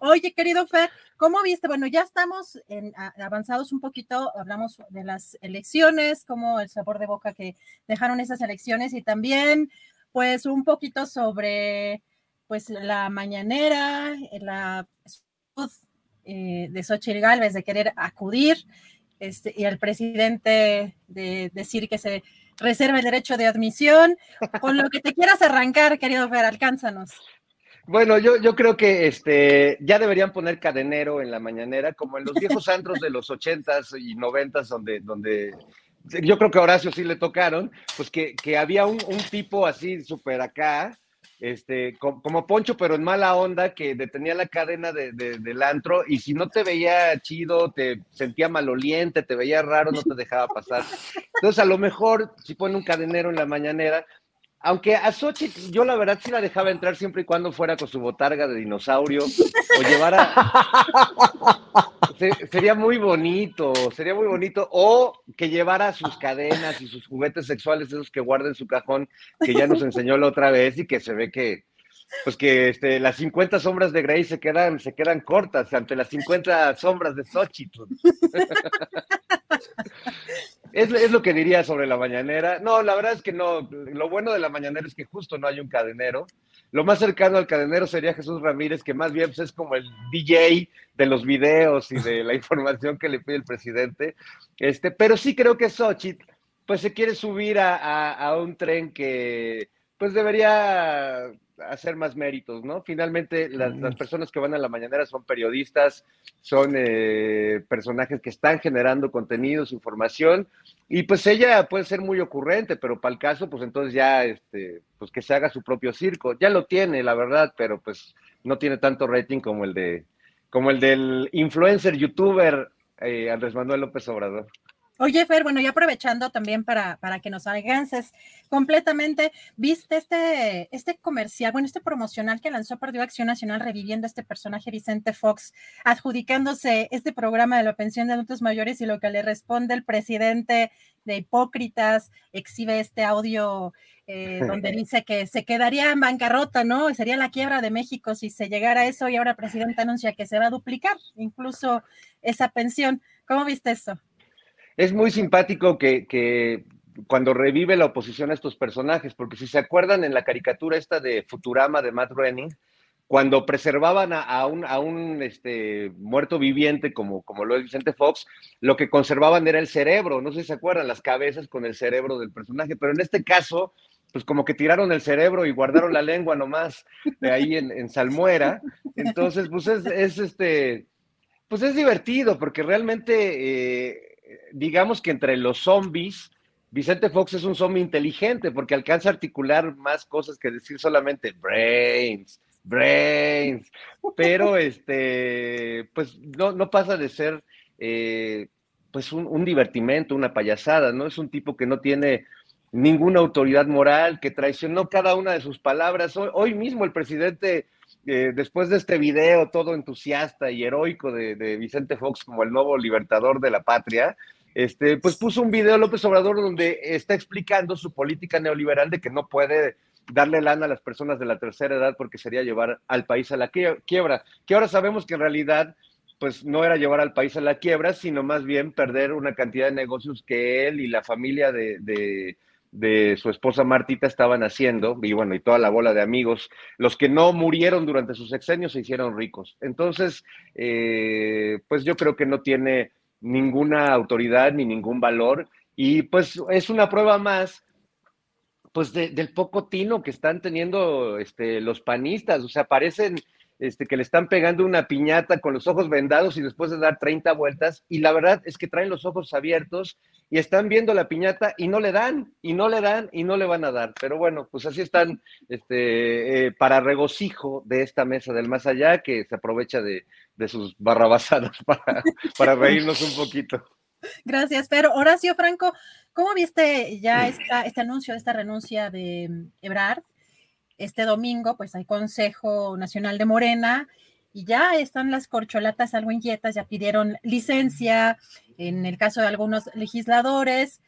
Oye, querido Fer, ¿cómo viste? Bueno, ya estamos en, avanzados un poquito, hablamos de las elecciones, como el sabor de boca que dejaron esas elecciones y también, pues, un poquito sobre, pues, la mañanera, la eh, de Xochitl Galvez de querer acudir este, y al presidente de decir que se reserva el derecho de admisión. Con lo que te quieras arrancar, querido Fer, alcánzanos. Bueno, yo, yo creo que este, ya deberían poner cadenero en la mañanera, como en los viejos antros de los ochentas y noventas, donde, donde yo creo que a Horacio sí le tocaron, pues que, que había un, un tipo así súper acá, este, como, Poncho, pero en mala onda, que detenía la cadena de, del antro y si no te veía chido, te sentía maloliente, te veía raro, no te dejaba pasar. Entonces, a lo mejor, si pone un cadenero en la mañanera, aunque a Sochi yo la verdad sí la dejaba entrar siempre y cuando fuera con su botarga de dinosaurio o llevara... sería muy bonito, sería muy bonito. O que llevara sus cadenas y sus juguetes sexuales, esos que guarda en su cajón, que ya nos enseñó la otra vez y que se ve que, pues que este, las 50 sombras de Grey se quedan, se quedan cortas ante las 50 sombras de Xochitl. es, lo que diría sobre la mañanera. No, la verdad es que no. Lo bueno de la mañanera es que justo no hay un cadenero. Lo más cercano al cadenero sería Jesús Ramírez, que más bien pues, es como el DJ de los videos y de la información que le pide el presidente. Este, pero sí creo que Xochitl pues se quiere subir a, a un tren que pues debería hacer más méritos, ¿no? Finalmente, las, personas que van a la mañanera son periodistas, son eh, personajes que están generando contenidos, información, y pues ella puede ser muy ocurrente, pero para el caso, pues entonces ya, este, pues que se haga su propio circo. Ya lo tiene, la verdad, pero pues no tiene tanto rating como el de, como el del influencer, youtuber eh, Andrés Manuel López Obrador. Oye, Fer, bueno, y aprovechando también para, para que nos alcances completamente, ¿viste este, este comercial, bueno, este promocional que lanzó Partido Acción Nacional reviviendo este personaje Vicente Fox, adjudicándose este programa de la pensión de adultos mayores y lo que le responde el presidente de Hipócritas, exhibe este audio eh, donde dice que se quedaría en bancarrota, ¿no? Sería la quiebra de México si se llegara a eso y ahora el presidente anuncia que se va a duplicar incluso esa pensión. ¿Cómo viste eso? Es muy simpático que, cuando revive la oposición a estos personajes, porque si se acuerdan en la caricatura esta de Futurama de Matt Groening, cuando preservaban a, un, a un este, muerto viviente como, como lo es Vicente Fox, lo que conservaban era el cerebro, no sé si se acuerdan, las cabezas con el cerebro del personaje, pero en este caso, pues como que tiraron el cerebro y guardaron la lengua nomás de ahí en, Salmuera, entonces pues es, este, pues es divertido porque realmente... Eh, digamos que entre los zombies, Vicente Fox es un zombie inteligente porque alcanza a articular más cosas que decir solamente brains, brains, pero este, pues no, no pasa de ser eh, pues un, divertimento, una payasada, ¿no? Es un tipo que no tiene ninguna autoridad moral, que traicionó cada una de sus palabras. Hoy, mismo el presidente, eh, después de este video todo entusiasta y heroico de, Vicente Fox como el nuevo libertador de la patria, este, pues puso un video López Obrador donde está explicando su política neoliberal de que no puede darle lana a las personas de la tercera edad porque sería llevar al país a la quiebra, que ahora sabemos que en realidad pues no era llevar al país a la quiebra, sino más bien perder una cantidad de negocios que él y la familia de, su esposa Martita estaban haciendo, y bueno, y toda la bola de amigos, los que no murieron durante sus sexenios se hicieron ricos. Entonces, eh, pues yo creo que no tiene ninguna autoridad ni ningún valor. Y pues es una prueba más pues del poco tino que están teniendo este, los panistas. O sea, parecen este, que le están pegando una piñata con los ojos vendados y después de dar 30 vueltas. Y la verdad es que traen los ojos abiertos y están viendo la piñata y no le dan, y no le dan, y no le van a dar. Pero bueno, pues así están este, eh, para regocijo de esta mesa del más allá que se aprovecha de, sus barrabasadas para, para reírnos un poquito. Gracias, pero Horacio Franco, ¿cómo viste ya esta, este anuncio, esta renuncia de Ebrard? Este domingo, pues hay Consejo Nacional de Morena y ya están las corcholatas algo inquietas, ya pidieron licencia en el caso de algunos legisladores,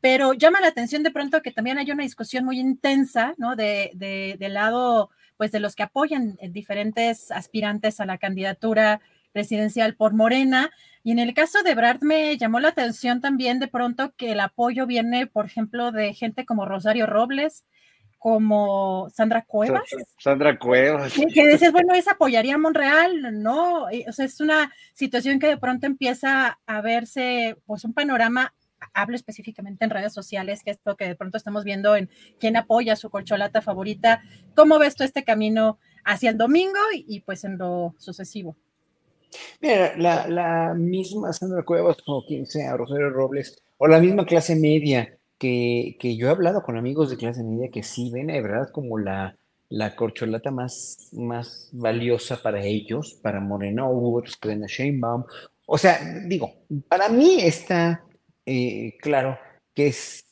pero llama la atención de pronto que también hay una discusión muy intensa, ¿no? De, de, del lado, pues, de los que apoyan diferentes aspirantes a la candidatura presidencial por Morena. Y en el caso de Brad me llamó la atención también de pronto que el apoyo viene, por ejemplo, de gente como Rosario Robles, como Sandra Cuevas. Sandra Cuevas. Que, dices, bueno, es apoyaría a Monreal, ¿no? O sea, es una situación que de pronto empieza a verse, pues, un panorama, hablo específicamente en redes sociales, que esto que de pronto estamos viendo en quién apoya su colcholata favorita. ¿Cómo ves tú este camino hacia el domingo y, pues en lo sucesivo? Mira, la, la misma Sandra Cuevas, o quien sea, Rosario Robles, o la misma clase media, que, yo he hablado con amigos de clase media que sí ven de verdad como la, la corcholata más, más valiosa para ellos, para Moreno, otros que ven a Sheinbaum. O sea, digo, para mí está eh, claro que es,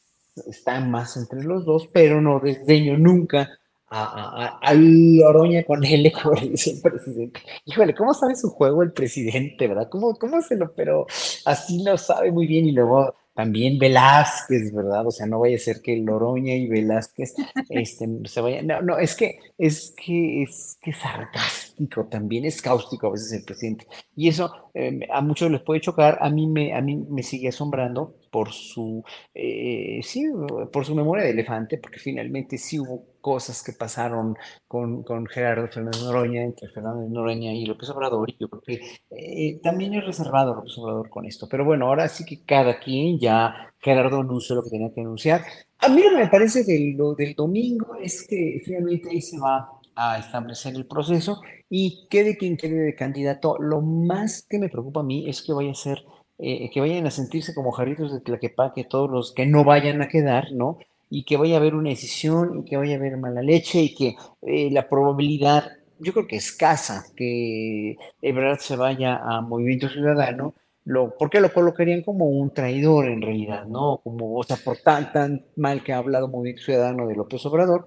está más entre los dos, pero no desdeño nunca a, a, a Loroña con él, como dice el presidente. Híjole, ¿cómo sabe su juego el presidente, verdad? ¿Cómo, cómo se lo, pero así lo sabe muy bien y luego también Velázquez, ¿verdad? O sea, no vaya a ser que Loroña y Velázquez este, se vayan. No, no, es que es que es que sarcástico, también es cáustico a veces el presidente. Y eso em, a muchos les puede chocar, a mí me, a mí me sigue asombrando por su, eh, sí, por su memoria de elefante, porque finalmente sí hubo cosas que pasaron con, con Gerardo Fernández Noroña, entre Fernández Noroña y López Obrador, y yo creo que eh, también es reservado López Obrador con esto. Pero bueno, ahora sí que cada quien ya, Gerardo anunció lo que tenía que anunciar. A mí lo que me parece del, lo del domingo es que finalmente ahí se va a establecer el proceso y quede quien quede de candidato. Lo más que me preocupa a mí es que vaya a ser eh, que vayan a sentirse como jarritos de Tlaquepaque todos los que no vayan a quedar, ¿no? Y que vaya a haber una decisión y que vaya a haber mala leche y que eh, la probabilidad, yo creo que escasa, que Ebrard se vaya a Movimiento Ciudadano, lo, porque lo colocarían como un traidor en realidad, ¿no? Como, o sea, por tan, tan mal que ha hablado Movimiento Ciudadano de López Obrador.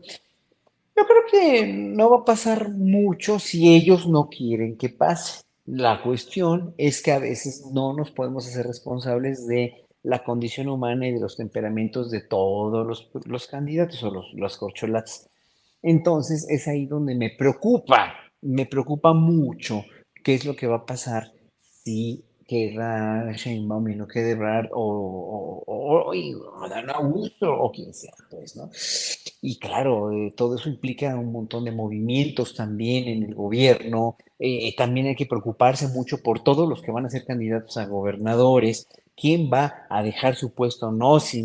Yo creo que no va a pasar mucho si ellos no quieren que pase. La cuestión es que a veces no nos podemos hacer responsables de la condición humana y de los temperamentos de todos los, los candidatos o los, los corcholates. Entonces es ahí donde me preocupa, me preocupa mucho qué es lo que va a pasar si queda Sheinbaum y no quede Brad o, o, o, Dan Augusto o quien sea, pues, ¿no? Y claro, eh, todo eso implica un montón de movimientos también en el gobierno. Eh, también hay que preocuparse mucho por todos los que van a ser candidatos a gobernadores. ¿Quién va a dejar su puesto o no? Si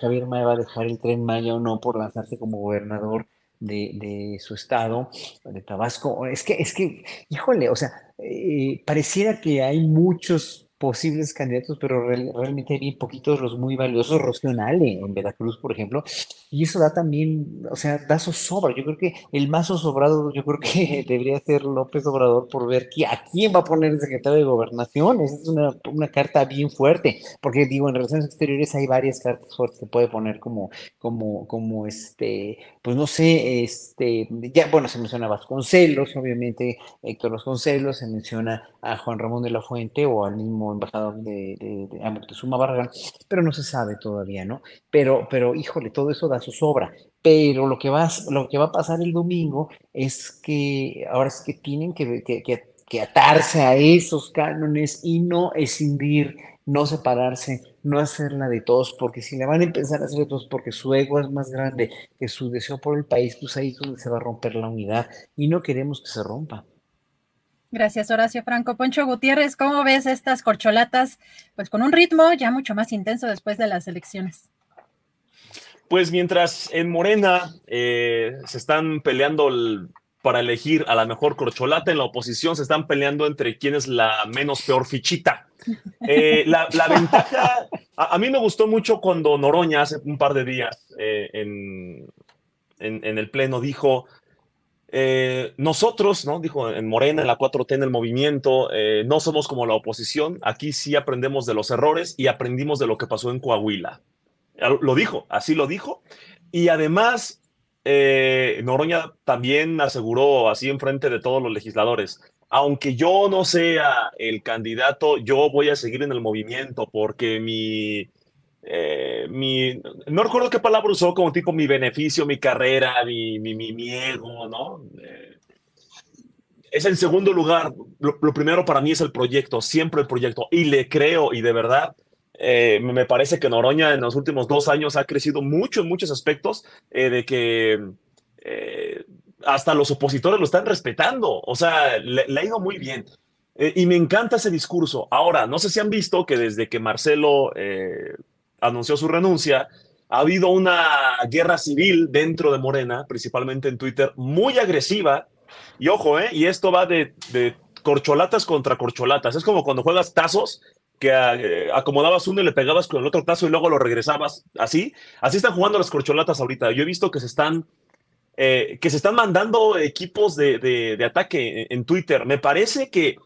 Javier Mae va a dejar el tren Maya o no por lanzarse como gobernador de, su estado, de Tabasco. Es que, es que, híjole, o sea, eh, pareciera que hay muchos posibles candidatos, pero realmente hay bien poquitos los muy valiosos. Rocionale en Veracruz, por ejemplo, y eso da también, o sea, da zozobra. Yo creo que el más sobrado yo creo que debería ser López Obrador por ver a quién va a poner el secretario de Gobernación. Esa es una, una, carta bien fuerte, porque digo, en relaciones exteriores hay varias cartas fuertes que puede poner como, como, como este, pues no sé, este, ya, bueno, se menciona Vasconcelos, obviamente Héctor Vasconcelos, se menciona a Juan Ramón de la Fuente o al mismo embajador de, de, de, Barragán, pero no se sabe todavía, ¿no? Pero, pero, híjole, todo eso da su sobra. Pero lo que, va, lo que va a pasar el domingo es que ahora es que tienen que, que, que atarse a esos cánones y no escindir, no separarse, no hacerla de todos, porque si la van a empezar a hacer de todos porque su ego es más grande que su deseo por el país, pues ahí es donde se va a romper la unidad y no queremos que se rompa. Gracias, Horacio Franco. Poncho Gutiérrez, ¿cómo ves estas corcholatas? Pues con un ritmo ya mucho más intenso después de las elecciones. Pues mientras en Morena eh, se están peleando para elegir a la mejor corcholata, en la oposición se están peleando entre quién es la menos peor fichita. Eh, la, ventaja, a, mí me gustó mucho cuando Noroña hace un par de días eh, en, en, el Pleno dijo, eh, nosotros, ¿no? Dijo en Morena, en la 4T, en el movimiento, eh, no somos como la oposición. Aquí sí aprendemos de los errores y aprendimos de lo que pasó en Coahuila. Lo dijo, así lo dijo. Y además, eh, Noroña también aseguró así en frente de todos los legisladores. Aunque yo no sea el candidato, yo voy a seguir en el movimiento porque mi, eh, mi, no recuerdo qué palabra usó, como tipo mi beneficio, mi carrera, mi, mi, mi, ego, ¿no? Eh, es en segundo lugar, lo, primero para mí es el proyecto, siempre el proyecto, y le creo, y de verdad, eh, me parece que Noroña en los últimos dos años ha crecido mucho en muchos aspectos, de que hasta los opositores lo están respetando, o sea, le ha ido muy bien. y me encanta ese discurso. Ahora, no sé si han visto que desde que Marcelo anunció su renuncia, ha habido una guerra civil dentro de Morena, principalmente en Twitter, muy agresiva. Y ojo, ¿eh? Y esto va de, corcholatas contra corcholatas. Es como cuando juegas tazos, que eh, acomodabas uno y le pegabas con el otro tazo y luego lo regresabas. Así, así están jugando las corcholatas ahorita. Yo he visto que se están, eh, que se están mandando equipos de, de ataque en Twitter. Me parece que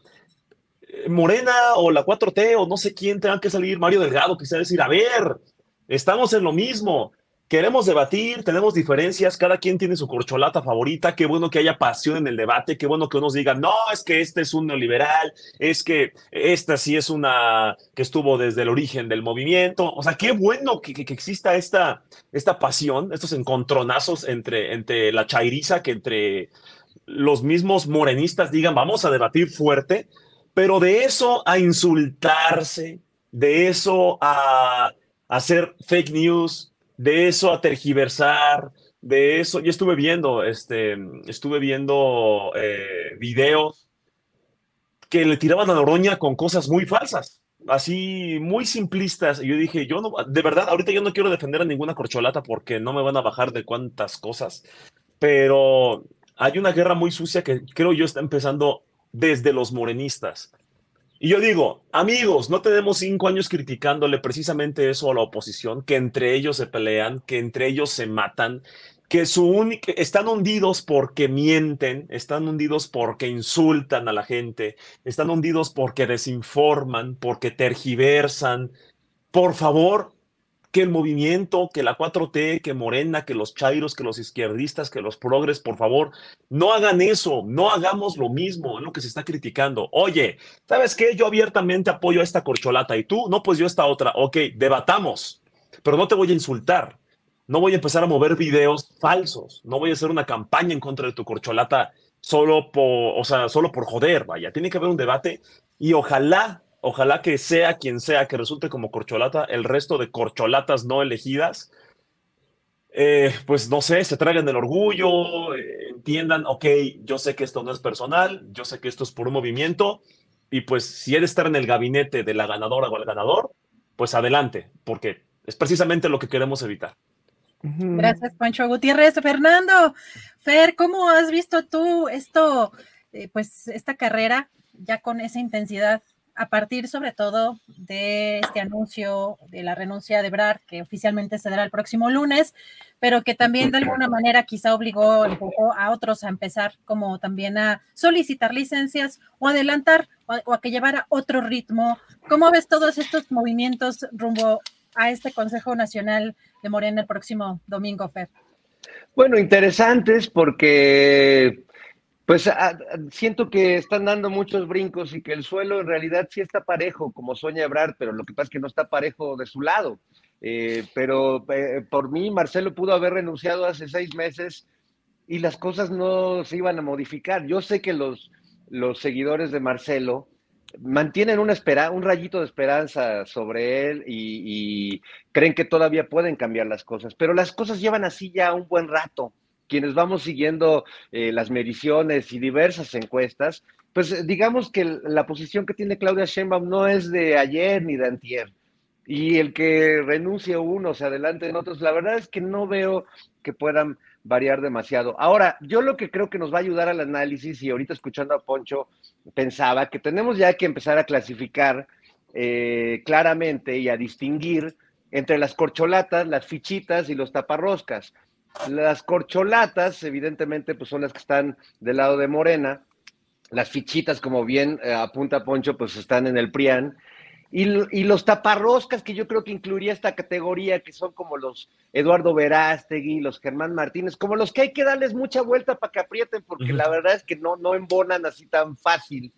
Morena o la 4T o no sé quién tengan que salir, Mario Delgado, quizá decir, a ver, estamos en lo mismo, queremos debatir, tenemos diferencias, cada quien tiene su corcholata favorita, qué bueno que haya pasión en el debate, qué bueno que unos digan, no, es que este es un neoliberal, es que esta sí es una que estuvo desde el origen del movimiento, o sea, qué bueno que, que, exista esta, esta pasión, estos encontronazos entre, entre la chairiza, que entre los mismos morenistas digan, vamos a debatir fuerte, pero de eso a insultarse, de eso a, hacer fake news, de eso a tergiversar, de eso, yo estuve viendo, este, estuve viendo eh, videos que le tiraban a Noroña con cosas muy falsas, así muy simplistas. Y yo dije, yo no, de verdad, ahorita yo no quiero defender a ninguna corcholata porque no me van a bajar de cuántas cosas, pero hay una guerra muy sucia que creo yo está empezando desde los morenistas. Y yo digo, amigos, no tenemos cinco años criticándole precisamente eso a la oposición, que entre ellos se pelean, que entre ellos se matan, que su única, están hundidos porque mienten, están hundidos porque insultan a la gente, están hundidos porque desinforman, porque tergiversan. Por favor, que el movimiento, que la 4T, que Morena, que los chairos, que los izquierdistas, que los progres, por favor, no hagan eso, no hagamos lo mismo, es lo que se está criticando. Oye, ¿sabes qué? Yo abiertamente apoyo a esta corcholata y tú, no, pues yo esta otra. Ok, debatamos, pero no te voy a insultar. No voy a empezar a mover videos falsos. No voy a hacer una campaña en contra de tu corcholata solo por, o sea, solo por joder, vaya. Tiene que haber un debate y ojalá Ojalá que sea quien sea que resulte como corcholata, el resto de corcholatas no elegidas, eh, pues no sé, se traigan el orgullo, eh, entiendan, ok, yo sé que esto no es personal, yo sé que esto es por un movimiento, y pues si he de estar en el gabinete de la ganadora o el ganador, pues adelante, porque es precisamente lo que queremos evitar. Gracias, Pancho Gutiérrez. Fernando, Fer, ¿cómo has visto tú esto, eh, pues esta carrera ya con esa intensidad a partir sobre todo de este anuncio de la renuncia de Brad, que oficialmente se dará el próximo lunes, pero que también de alguna manera quizá obligó a otros a empezar como también a solicitar licencias o adelantar o, a que llevara otro ritmo. ¿Cómo ves todos estos movimientos rumbo a este Consejo Nacional de Morena el próximo domingo, Fer? Bueno, interesantes porque pues ah, siento que están dando muchos brincos y que el suelo en realidad sí está parejo, como sueña Ebrard, pero lo que pasa es que no está parejo de su lado. Eh, pero eh, por mí, Marcelo pudo haber renunciado hace seis meses y las cosas no se iban a modificar. Yo sé que los, los seguidores de Marcelo mantienen una espera, un rayito de esperanza sobre él y, y creen que todavía pueden cambiar las cosas, pero las cosas llevan así ya un buen rato quienes vamos siguiendo eh, las mediciones y diversas encuestas, pues eh, digamos que la posición que tiene Claudia Sheinbaum no es de ayer ni de antier. Y el que renuncie uno, se adelante en otros, la verdad es que no veo que puedan variar demasiado. Ahora, yo lo que creo que nos va a ayudar al análisis, y ahorita escuchando a Poncho, pensaba que tenemos ya que empezar a clasificar eh, claramente y a distinguir entre las corcholatas, las fichitas y los taparroscas. Las corcholatas, evidentemente, pues son las que están del lado de Morena. Las fichitas, como bien eh, apunta Poncho, pues están en el PRIAN. Y, los taparroscas, que yo creo que incluiría esta categoría, que son como los Eduardo Verástegui, los Germán Martínez, como los que hay que darles mucha vuelta para que aprieten, porque la verdad es que no, no embonan así tan fácil.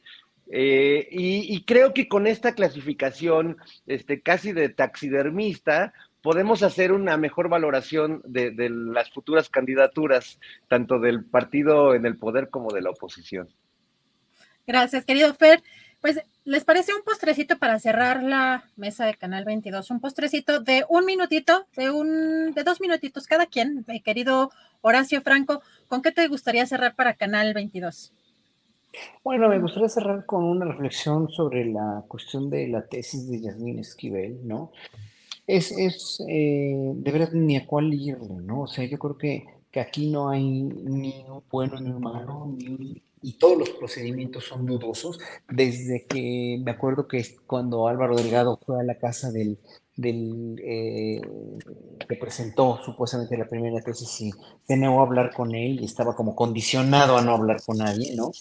Eh, y, y, creo que con esta clasificación este, casi de taxidermista, podemos hacer una mejor valoración de, las futuras candidaturas, tanto del partido en el poder como de la oposición. Gracias, querido Fer. Pues, ¿les parece un postrecito para cerrar la mesa de Canal 22? Un postrecito de un minutito, de un, de dos minutitos cada quien, mi querido Horacio Franco. ¿Con qué te gustaría cerrar para Canal 22? Bueno, me gustaría cerrar con una reflexión sobre la cuestión de la tesis de Yasmín Esquivel, ¿no? Es, es eh, de verdad ni a cuál irle, ¿no? O sea, yo creo que, que aquí no hay ni un bueno ni un malo, y todos los procedimientos son dudosos. Desde que me acuerdo que cuando Álvaro Delgado fue a la casa del, del eh, que presentó supuestamente la primera tesis y se negó a hablar con él y estaba como condicionado a no hablar con nadie, ¿no?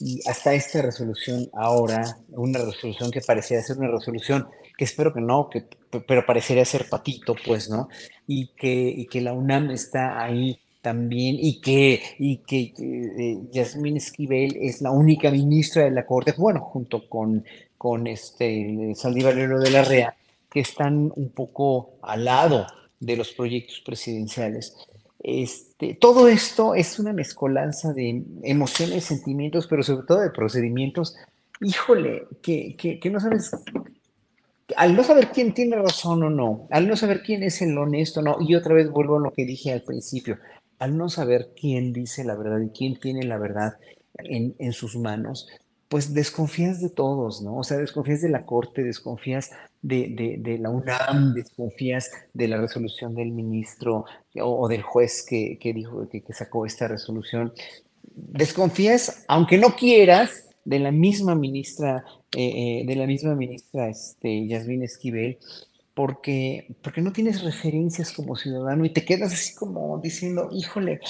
Y hasta esta resolución ahora, una resolución que parecía ser una resolución espero que no, que, pero parecería ser patito, pues, ¿no? Y que, que la UNAM está ahí también y que, y que eh, Yasmín Esquivel es la única ministra de la Corte, bueno, junto con, con este de la Rea, que están un poco al lado de los proyectos presidenciales. Este, todo esto es una mezcolanza de emociones, sentimientos, pero sobre todo de procedimientos, híjole, que, que, que no sabes al no saber quién tiene razón o no, al no saber quién es el honesto o no, y otra vez vuelvo a lo que dije al principio, al no saber quién dice la verdad y quién tiene la verdad en, sus manos, pues desconfías de todos, ¿no? O sea, desconfías de la Corte, desconfías de, la UNAM, desconfías de la resolución del ministro o, del juez que, dijo, que, que sacó esta resolución. Desconfías, aunque no quieras, de la misma ministra, eh, eh, de la misma ministra este, Yasmín Esquivel, porque, porque no tienes referencias como ciudadano y te quedas así como diciendo, híjole,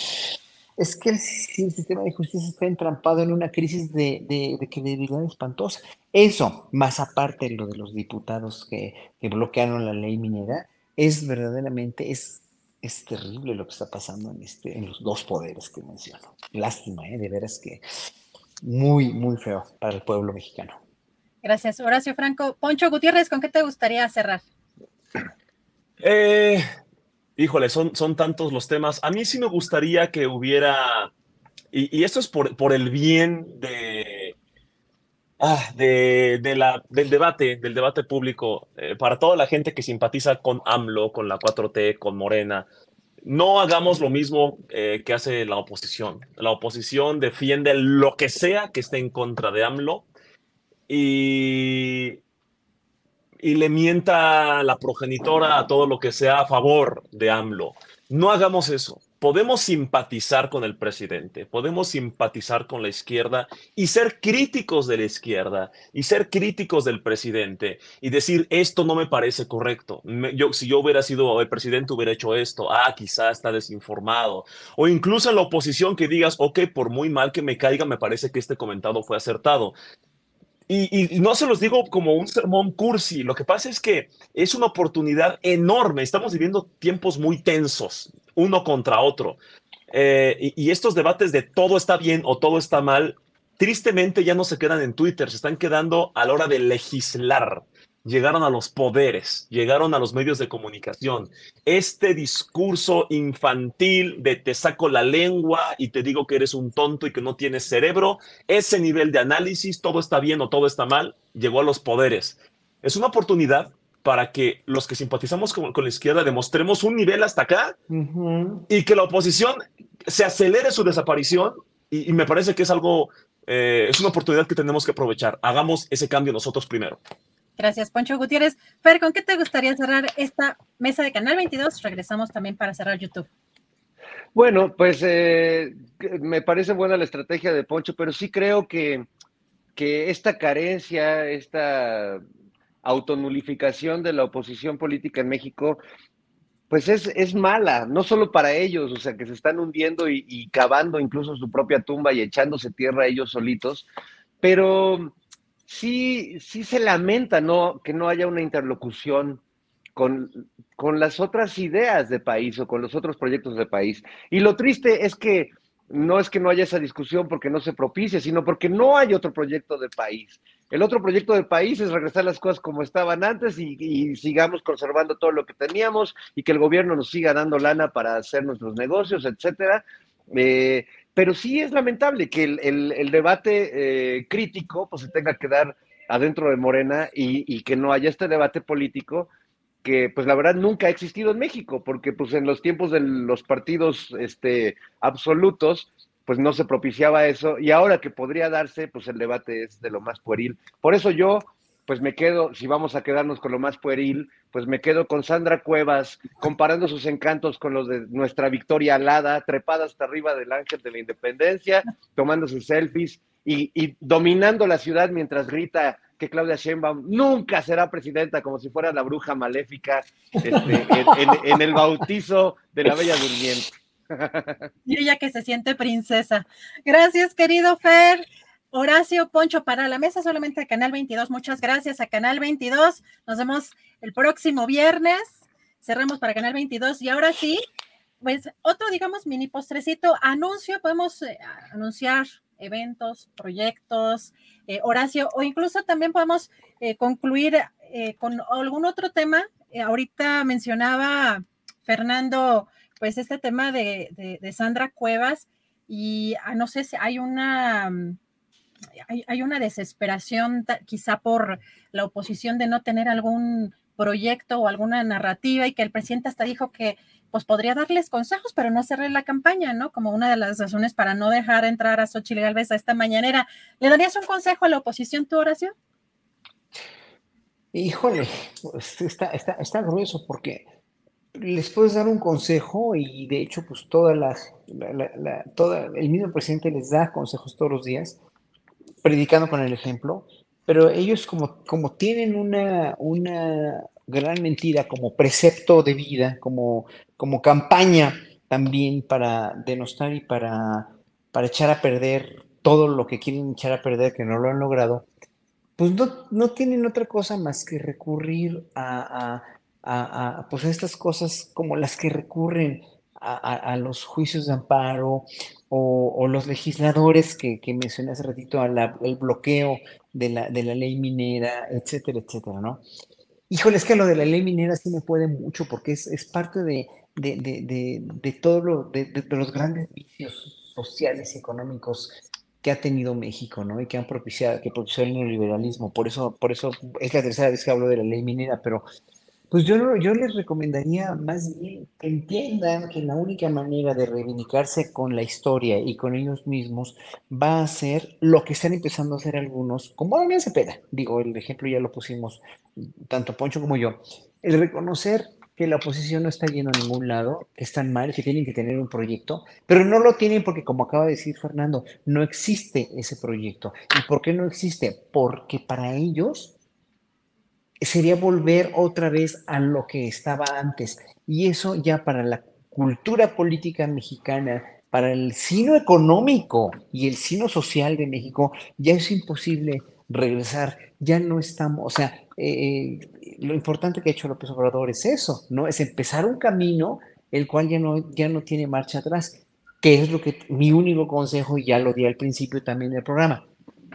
es que el, sistema de justicia está entrampado en una crisis de, de, de credibilidad espantosa. Eso, más aparte de lo de los diputados que, que bloquearon la ley minera, es verdaderamente, es, es terrible lo que está pasando en, este, en los dos poderes que menciono. Lástima, ¿eh? de veras que muy, muy feo para el pueblo mexicano. Gracias, Horacio Franco. Poncho Gutiérrez, ¿con qué te gustaría cerrar? Eh, híjole, son, son tantos los temas. A mí sí me gustaría que hubiera, y, esto es por, por el bien de, ah, de, la, del debate, del debate público, eh, para toda la gente que simpatiza con AMLO, con la 4T, con Morena, no hagamos lo mismo eh, que hace la oposición. La oposición defiende lo que sea que esté en contra de AMLO y, y le mienta la progenitora a todo lo que sea a favor de AMLO. No hagamos eso. Podemos simpatizar con el presidente, podemos simpatizar con la izquierda y ser críticos de la izquierda y ser críticos del presidente y decir esto no me parece correcto. si yo hubiera sido el presidente hubiera hecho esto. Ah, quizá está desinformado. O incluso en la oposición que digas, ok, por muy mal que me caiga, me parece que este comentado fue acertado. Y, no se los digo como un sermón cursi, lo que pasa es que es una oportunidad enorme, estamos viviendo tiempos muy tensos, uno contra otro, eh, y, estos debates de todo está bien o todo está mal, tristemente ya no se quedan en Twitter, se están quedando a la hora de legislar llegaron a los poderes, llegaron a los medios de comunicación. Este discurso infantil de te saco la lengua y te digo que eres un tonto y que no tienes cerebro, ese nivel de análisis, todo está bien o todo está mal, llegó a los poderes. Es una oportunidad para que los que simpatizamos con, la izquierda demostremos un nivel hasta acá y que la oposición se acelere su desaparición y, me parece que es algo, eh, es una oportunidad que tenemos que aprovechar. Hagamos ese cambio nosotros primero. Gracias, Poncho Gutiérrez. Fer, ¿con qué te gustaría cerrar esta mesa de Canal 22? Regresamos también para cerrar YouTube. Bueno, pues eh, me parece buena la estrategia de Poncho, pero sí creo que, que esta carencia, esta autonulificación de la oposición política en México, pues es, es, mala, no solo para ellos, o sea, que se están hundiendo y, y cavando incluso su propia tumba y echándose tierra ellos solitos, pero sí, sí se lamenta ¿no? que no haya una interlocución con, con las otras ideas de país o con los otros proyectos de país. Y lo triste es que no es que no haya esa discusión porque no se propicie, sino porque no hay otro proyecto de país. El otro proyecto de país es regresar las cosas como estaban antes y, sigamos conservando todo lo que teníamos y que el gobierno nos siga dando lana para hacer nuestros negocios, etcétera. Eh, pero sí es lamentable que el, debate eh, crítico pues, se tenga que dar adentro de Morena y, que no haya este debate político que pues la verdad nunca ha existido en México, porque pues en los tiempos de los partidos este, absolutos, pues no se propiciaba eso, y ahora que podría darse, pues el debate es de lo más pueril. Por eso yo pues me quedo, si vamos a quedarnos con lo más pueril, pues me quedo con Sandra Cuevas, comparando sus encantos con los de nuestra Victoria Alada, trepada hasta arriba del Ángel de la Independencia, tomándose selfies y, dominando la ciudad mientras grita que Claudia Sheinbaum nunca será presidenta, como si fuera la bruja maléfica este, en, el bautizo de la Bella Durmiente. Y ella que se siente princesa. Gracias, querido Fer. Horacio Poncho para la mesa solamente de Canal 22. Muchas gracias a Canal 22. Nos vemos el próximo viernes. Cerremos para Canal 22. Y ahora sí, pues otro, digamos, mini postrecito, anuncio, podemos eh, anunciar eventos, proyectos, eh, Horacio, o incluso también podemos eh, concluir con algún otro tema. ahorita mencionaba Fernando, pues este tema de, de Sandra Cuevas y ah, no sé si hay una hay, una desesperación quizá por la oposición de no tener algún proyecto o alguna narrativa y que el presidente hasta dijo que pues podría darles consejos, pero no hacerle la campaña, ¿no? Como una de las razones para no dejar entrar a Xochitl Galvez a esta mañanera. ¿Le darías un consejo a la oposición tu oración? Híjole, pues, está, está, está grueso porque les puedes dar un consejo y de hecho pues toda la, toda, el mismo presidente les da consejos todos los días predicando con el ejemplo, pero ellos como, como tienen una, una, gran mentira, como precepto de vida, como, como campaña también para denostar y para, para echar a perder todo lo que quieren echar a perder, que no lo han logrado, pues no, no tienen otra cosa más que recurrir a, a, pues estas cosas como las que recurren a, los juicios de amparo o, los legisladores que, que, mencioné hace ratito, al bloqueo de la, de la ley minera, etcétera, etcétera, ¿no? Híjole, es que lo de la ley minera sí me puede mucho porque es, es parte de, de, de, de, lo, de, los grandes vicios sociales y económicos que ha tenido México, ¿no? Y que han propiciado, que propició el neoliberalismo. Por eso, por eso es la tercera vez que hablo de la ley minera, pero pues yo, les recomendaría más bien que entiendan que la única manera de reivindicarse con la historia y con ellos mismos va a ser lo que están empezando a hacer algunos, como Damián Cepeda. Digo, el ejemplo ya lo pusimos tanto Poncho como yo. El reconocer que la oposición no está yendo a ningún lado, que están mal, que tienen que tener un proyecto, pero no lo tienen porque, como acaba de decir Fernando, no existe ese proyecto. ¿Y por qué no existe? Porque para ellos sería volver otra vez a lo que estaba antes. Y eso ya para la cultura política mexicana, para el sino económico y el sino social de México, ya es imposible regresar. Ya no estamos, o sea, eh, lo importante que ha hecho López Obrador es eso, ¿no? Es empezar un camino el cual ya no, ya no tiene marcha atrás, que es lo que mi único consejo, y ya lo di al principio también del programa,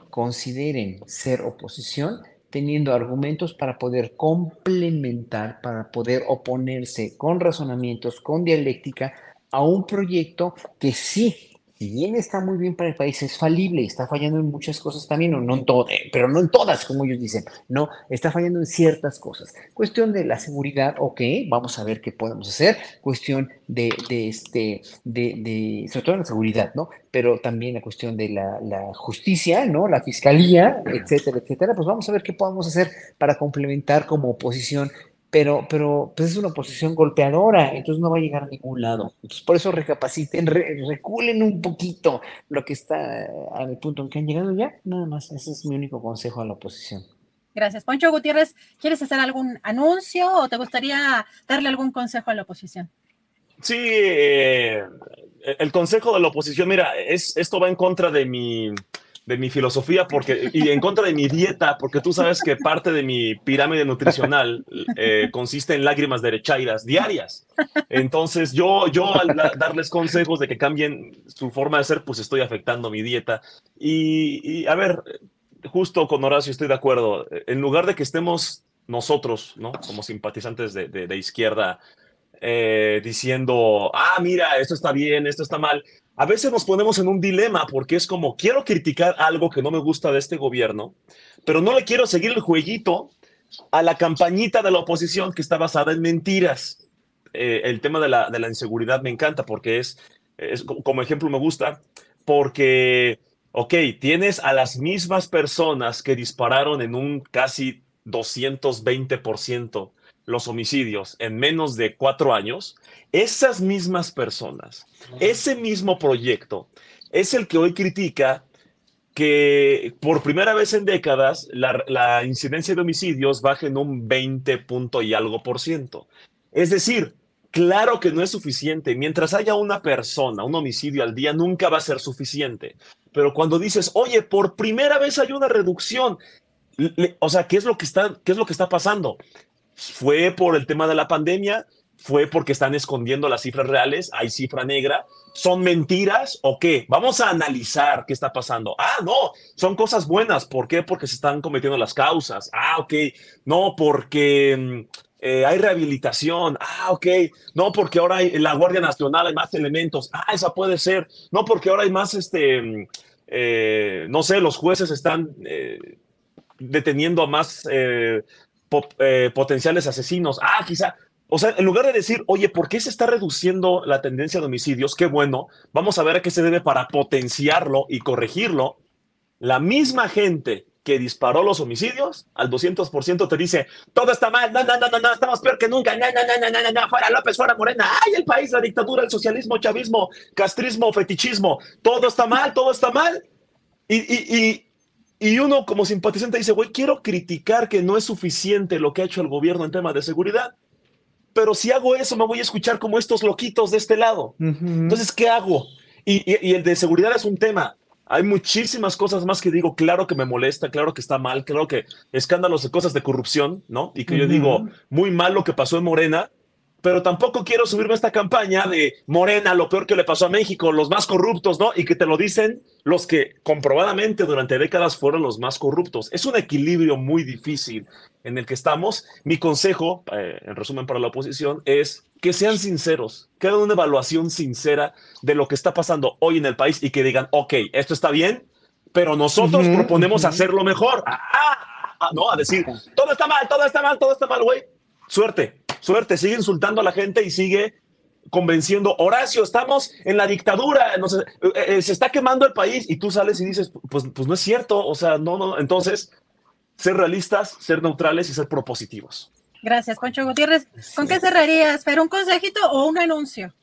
consideren ser oposición teniendo argumentos para poder complementar, para poder oponerse con razonamientos, con dialéctica a un proyecto que sí si bien está muy bien para el país, es falible, está fallando en muchas cosas también, no, en todas, eh, pero no en todas, como ellos dicen, no, está fallando en ciertas cosas. Cuestión de la seguridad, ok, vamos a ver qué podemos hacer. Cuestión de, de este, de, de, sobre todo en la seguridad, ¿no? Pero también la cuestión de la, la justicia, ¿no? La fiscalía, etcétera, etcétera. Pues vamos a ver qué podemos hacer para complementar como oposición pero, pero pues es una posición golpeadora, entonces no va a llegar a ningún lado. Entonces, por eso recapaciten, reculen un poquito lo que está al punto en que han llegado ya, nada más, ese es mi único consejo a la oposición. Gracias. Poncho Gutiérrez, ¿quieres hacer algún anuncio o te gustaría darle algún consejo a la oposición? Sí, eh, el consejo de la oposición, mira, es, esto va en contra de mi, de mi filosofía porque, y en contra de mi dieta, porque tú sabes que parte de mi pirámide nutricional eh, consiste en lágrimas derechairas diarias. Entonces, yo, yo al darles consejos de que cambien su forma de ser, pues estoy afectando mi dieta. Y, a ver, justo con Horacio estoy de acuerdo. En lugar de que estemos nosotros, ¿no? Como simpatizantes de, de, izquierda, eh, diciendo, ah, mira, esto está bien, esto está mal a veces nos ponemos en un dilema porque es como, quiero criticar algo que no me gusta de este gobierno, pero no le quiero seguir el jueguito a la campañita de la oposición que está basada en mentiras. Eh, el tema de la, de la, inseguridad me encanta porque es, es, como ejemplo me gusta, porque, ok, tienes a las mismas personas que dispararon en un casi 220% los homicidios en menos de cuatro años, esas mismas personas, ese mismo proyecto, es el que hoy critica que por primera vez en décadas la, incidencia de homicidios baje en un 20 punto y algo por ciento. Es decir, claro que no es suficiente. Mientras haya una persona, un homicidio al día, nunca va a ser suficiente. Pero cuando dices, oye, por primera vez hay una reducción, o sea, ¿qué es lo que está, qué es lo que está pasando? Fue por el tema de la pandemia, fue porque están escondiendo las cifras reales, hay cifra negra, son mentiras o qué? Vamos a analizar qué está pasando. Ah, no, son cosas buenas, ¿por qué? Porque se están cometiendo las causas. Ah, ok, no, porque mm, eh, hay rehabilitación. Ah, ok, no, porque ahora hay la Guardia Nacional, hay más elementos. Ah, esa puede ser. No, porque ahora hay más, este, mm, eh, no sé, los jueces están... Eh, deteniendo a más potenciales asesinos. Ah, quizá. O sea, en lugar de decir, oye, ¿por qué se está reduciendo la tendencia de homicidios? Qué bueno, vamos a ver a qué se debe para potenciarlo y corregirlo. La misma gente que disparó los homicidios, al 200% te dice, todo está mal, no, no, no, no, no, estamos peor que nunca, no, no, no, no, no, no, fuera López, fuera Morena, ay, el país, la dictadura, el socialismo, chavismo, castrismo, fetichismo, todo está mal, todo está mal. Y, y, y Y uno como simpatizante dice, güey, quiero criticar que no es suficiente lo que ha hecho el gobierno en tema de seguridad, pero si hago eso me voy a escuchar como estos loquitos de este lado. Entonces, ¿qué hago? Y, y, el de seguridad es un tema. Hay muchísimas cosas más que digo, claro que me molesta, claro que está mal, claro que escándalos de cosas de corrupción, ¿no? Y que yo digo, muy mal lo que pasó en Morena, pero tampoco quiero subirme a esta campaña de Morena, lo peor que le pasó a México, los más corruptos, ¿no? Y que te lo dicen los que comprobadamente durante décadas fueron los más corruptos. Es un equilibrio muy difícil en el que estamos. Mi consejo, eh, en resumen para la oposición, es que sean sinceros, que hagan una evaluación sincera de lo que está pasando hoy en el país y que digan, ok, esto está bien, pero nosotros proponemos hacerlo mejor. Ah, ah, ah, no, a decir, todo está mal, todo está mal, todo está mal, güey. Suerte, suerte, sigue insultando a la gente y sigue convenciendo, Horacio, estamos en la dictadura, eh, eh, se está quemando el país y tú sales y dices, pues, pues no es cierto, o sea, no, no, entonces, ser realistas, ser neutrales y ser propositivos. Gracias, Poncho Gutiérrez. ¿Con qué cerrarías, ¿Pero ¿Un consejito o un anuncio?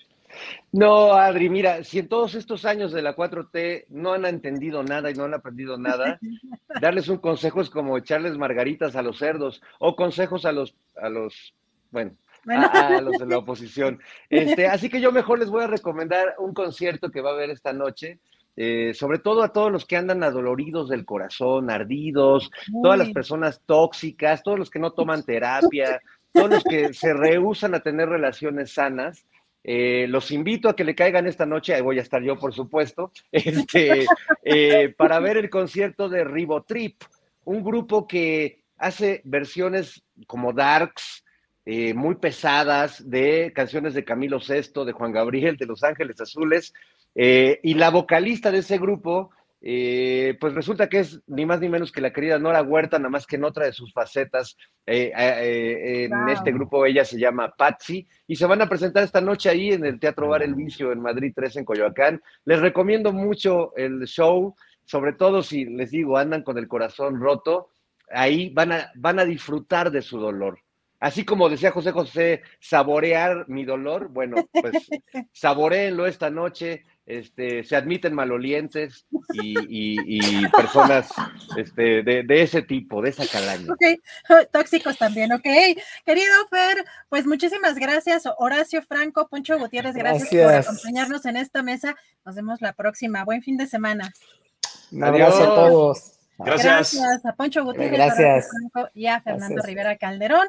No, Adri, mira, si en todos estos años de la 4T no han entendido nada y no han aprendido nada, darles un consejo es como echarles margaritas a los cerdos o consejos a los, a los, bueno, A, los de la oposición. Este, así que yo mejor les voy a recomendar un concierto que va a haber esta noche. Eh, sobre todo a todos los que andan adoloridos del corazón, ardidos, todas las personas tóxicas, todos los que no toman terapia, todos los que se rehusan a tener relaciones sanas, eh, los invito a que le caigan esta noche, ahí voy a estar yo, por supuesto, este, eh, para ver el concierto de Ribotrip, un grupo que hace versiones como darks, eh, muy pesadas de canciones de Camilo VI, de Juan Gabriel, de Los Ángeles Azules, y la vocalista de ese grupo eh, pues resulta que es ni más ni menos que la querida Nora Huerta, nada más que en otra de sus facetas. Eh, eh, en este grupo ella se llama Patsy y se van a presentar esta noche ahí en el Teatro Bar El Vicio en Madrid 3 en Coyoacán. Les recomiendo mucho el show, sobre todo si les digo, andan con el corazón roto, ahí van a, van a disfrutar de su dolor. Así como decía José José, saborear mi dolor, bueno, pues saboreenlo esta noche, este, se admiten malolientes y, personas este, de, ese tipo, de esa calaña. Ok, tóxicos también, ok. Querido Fer, pues muchísimas gracias. Horacio Franco, Poncho Gutiérrez, gracias, por acompañarnos en esta mesa. Nos vemos la próxima. Buen fin de semana. Adiós a todos. Gracias. Gracias a Poncho Gutiérrez, gracias. Y a Fernando Rivera Calderón.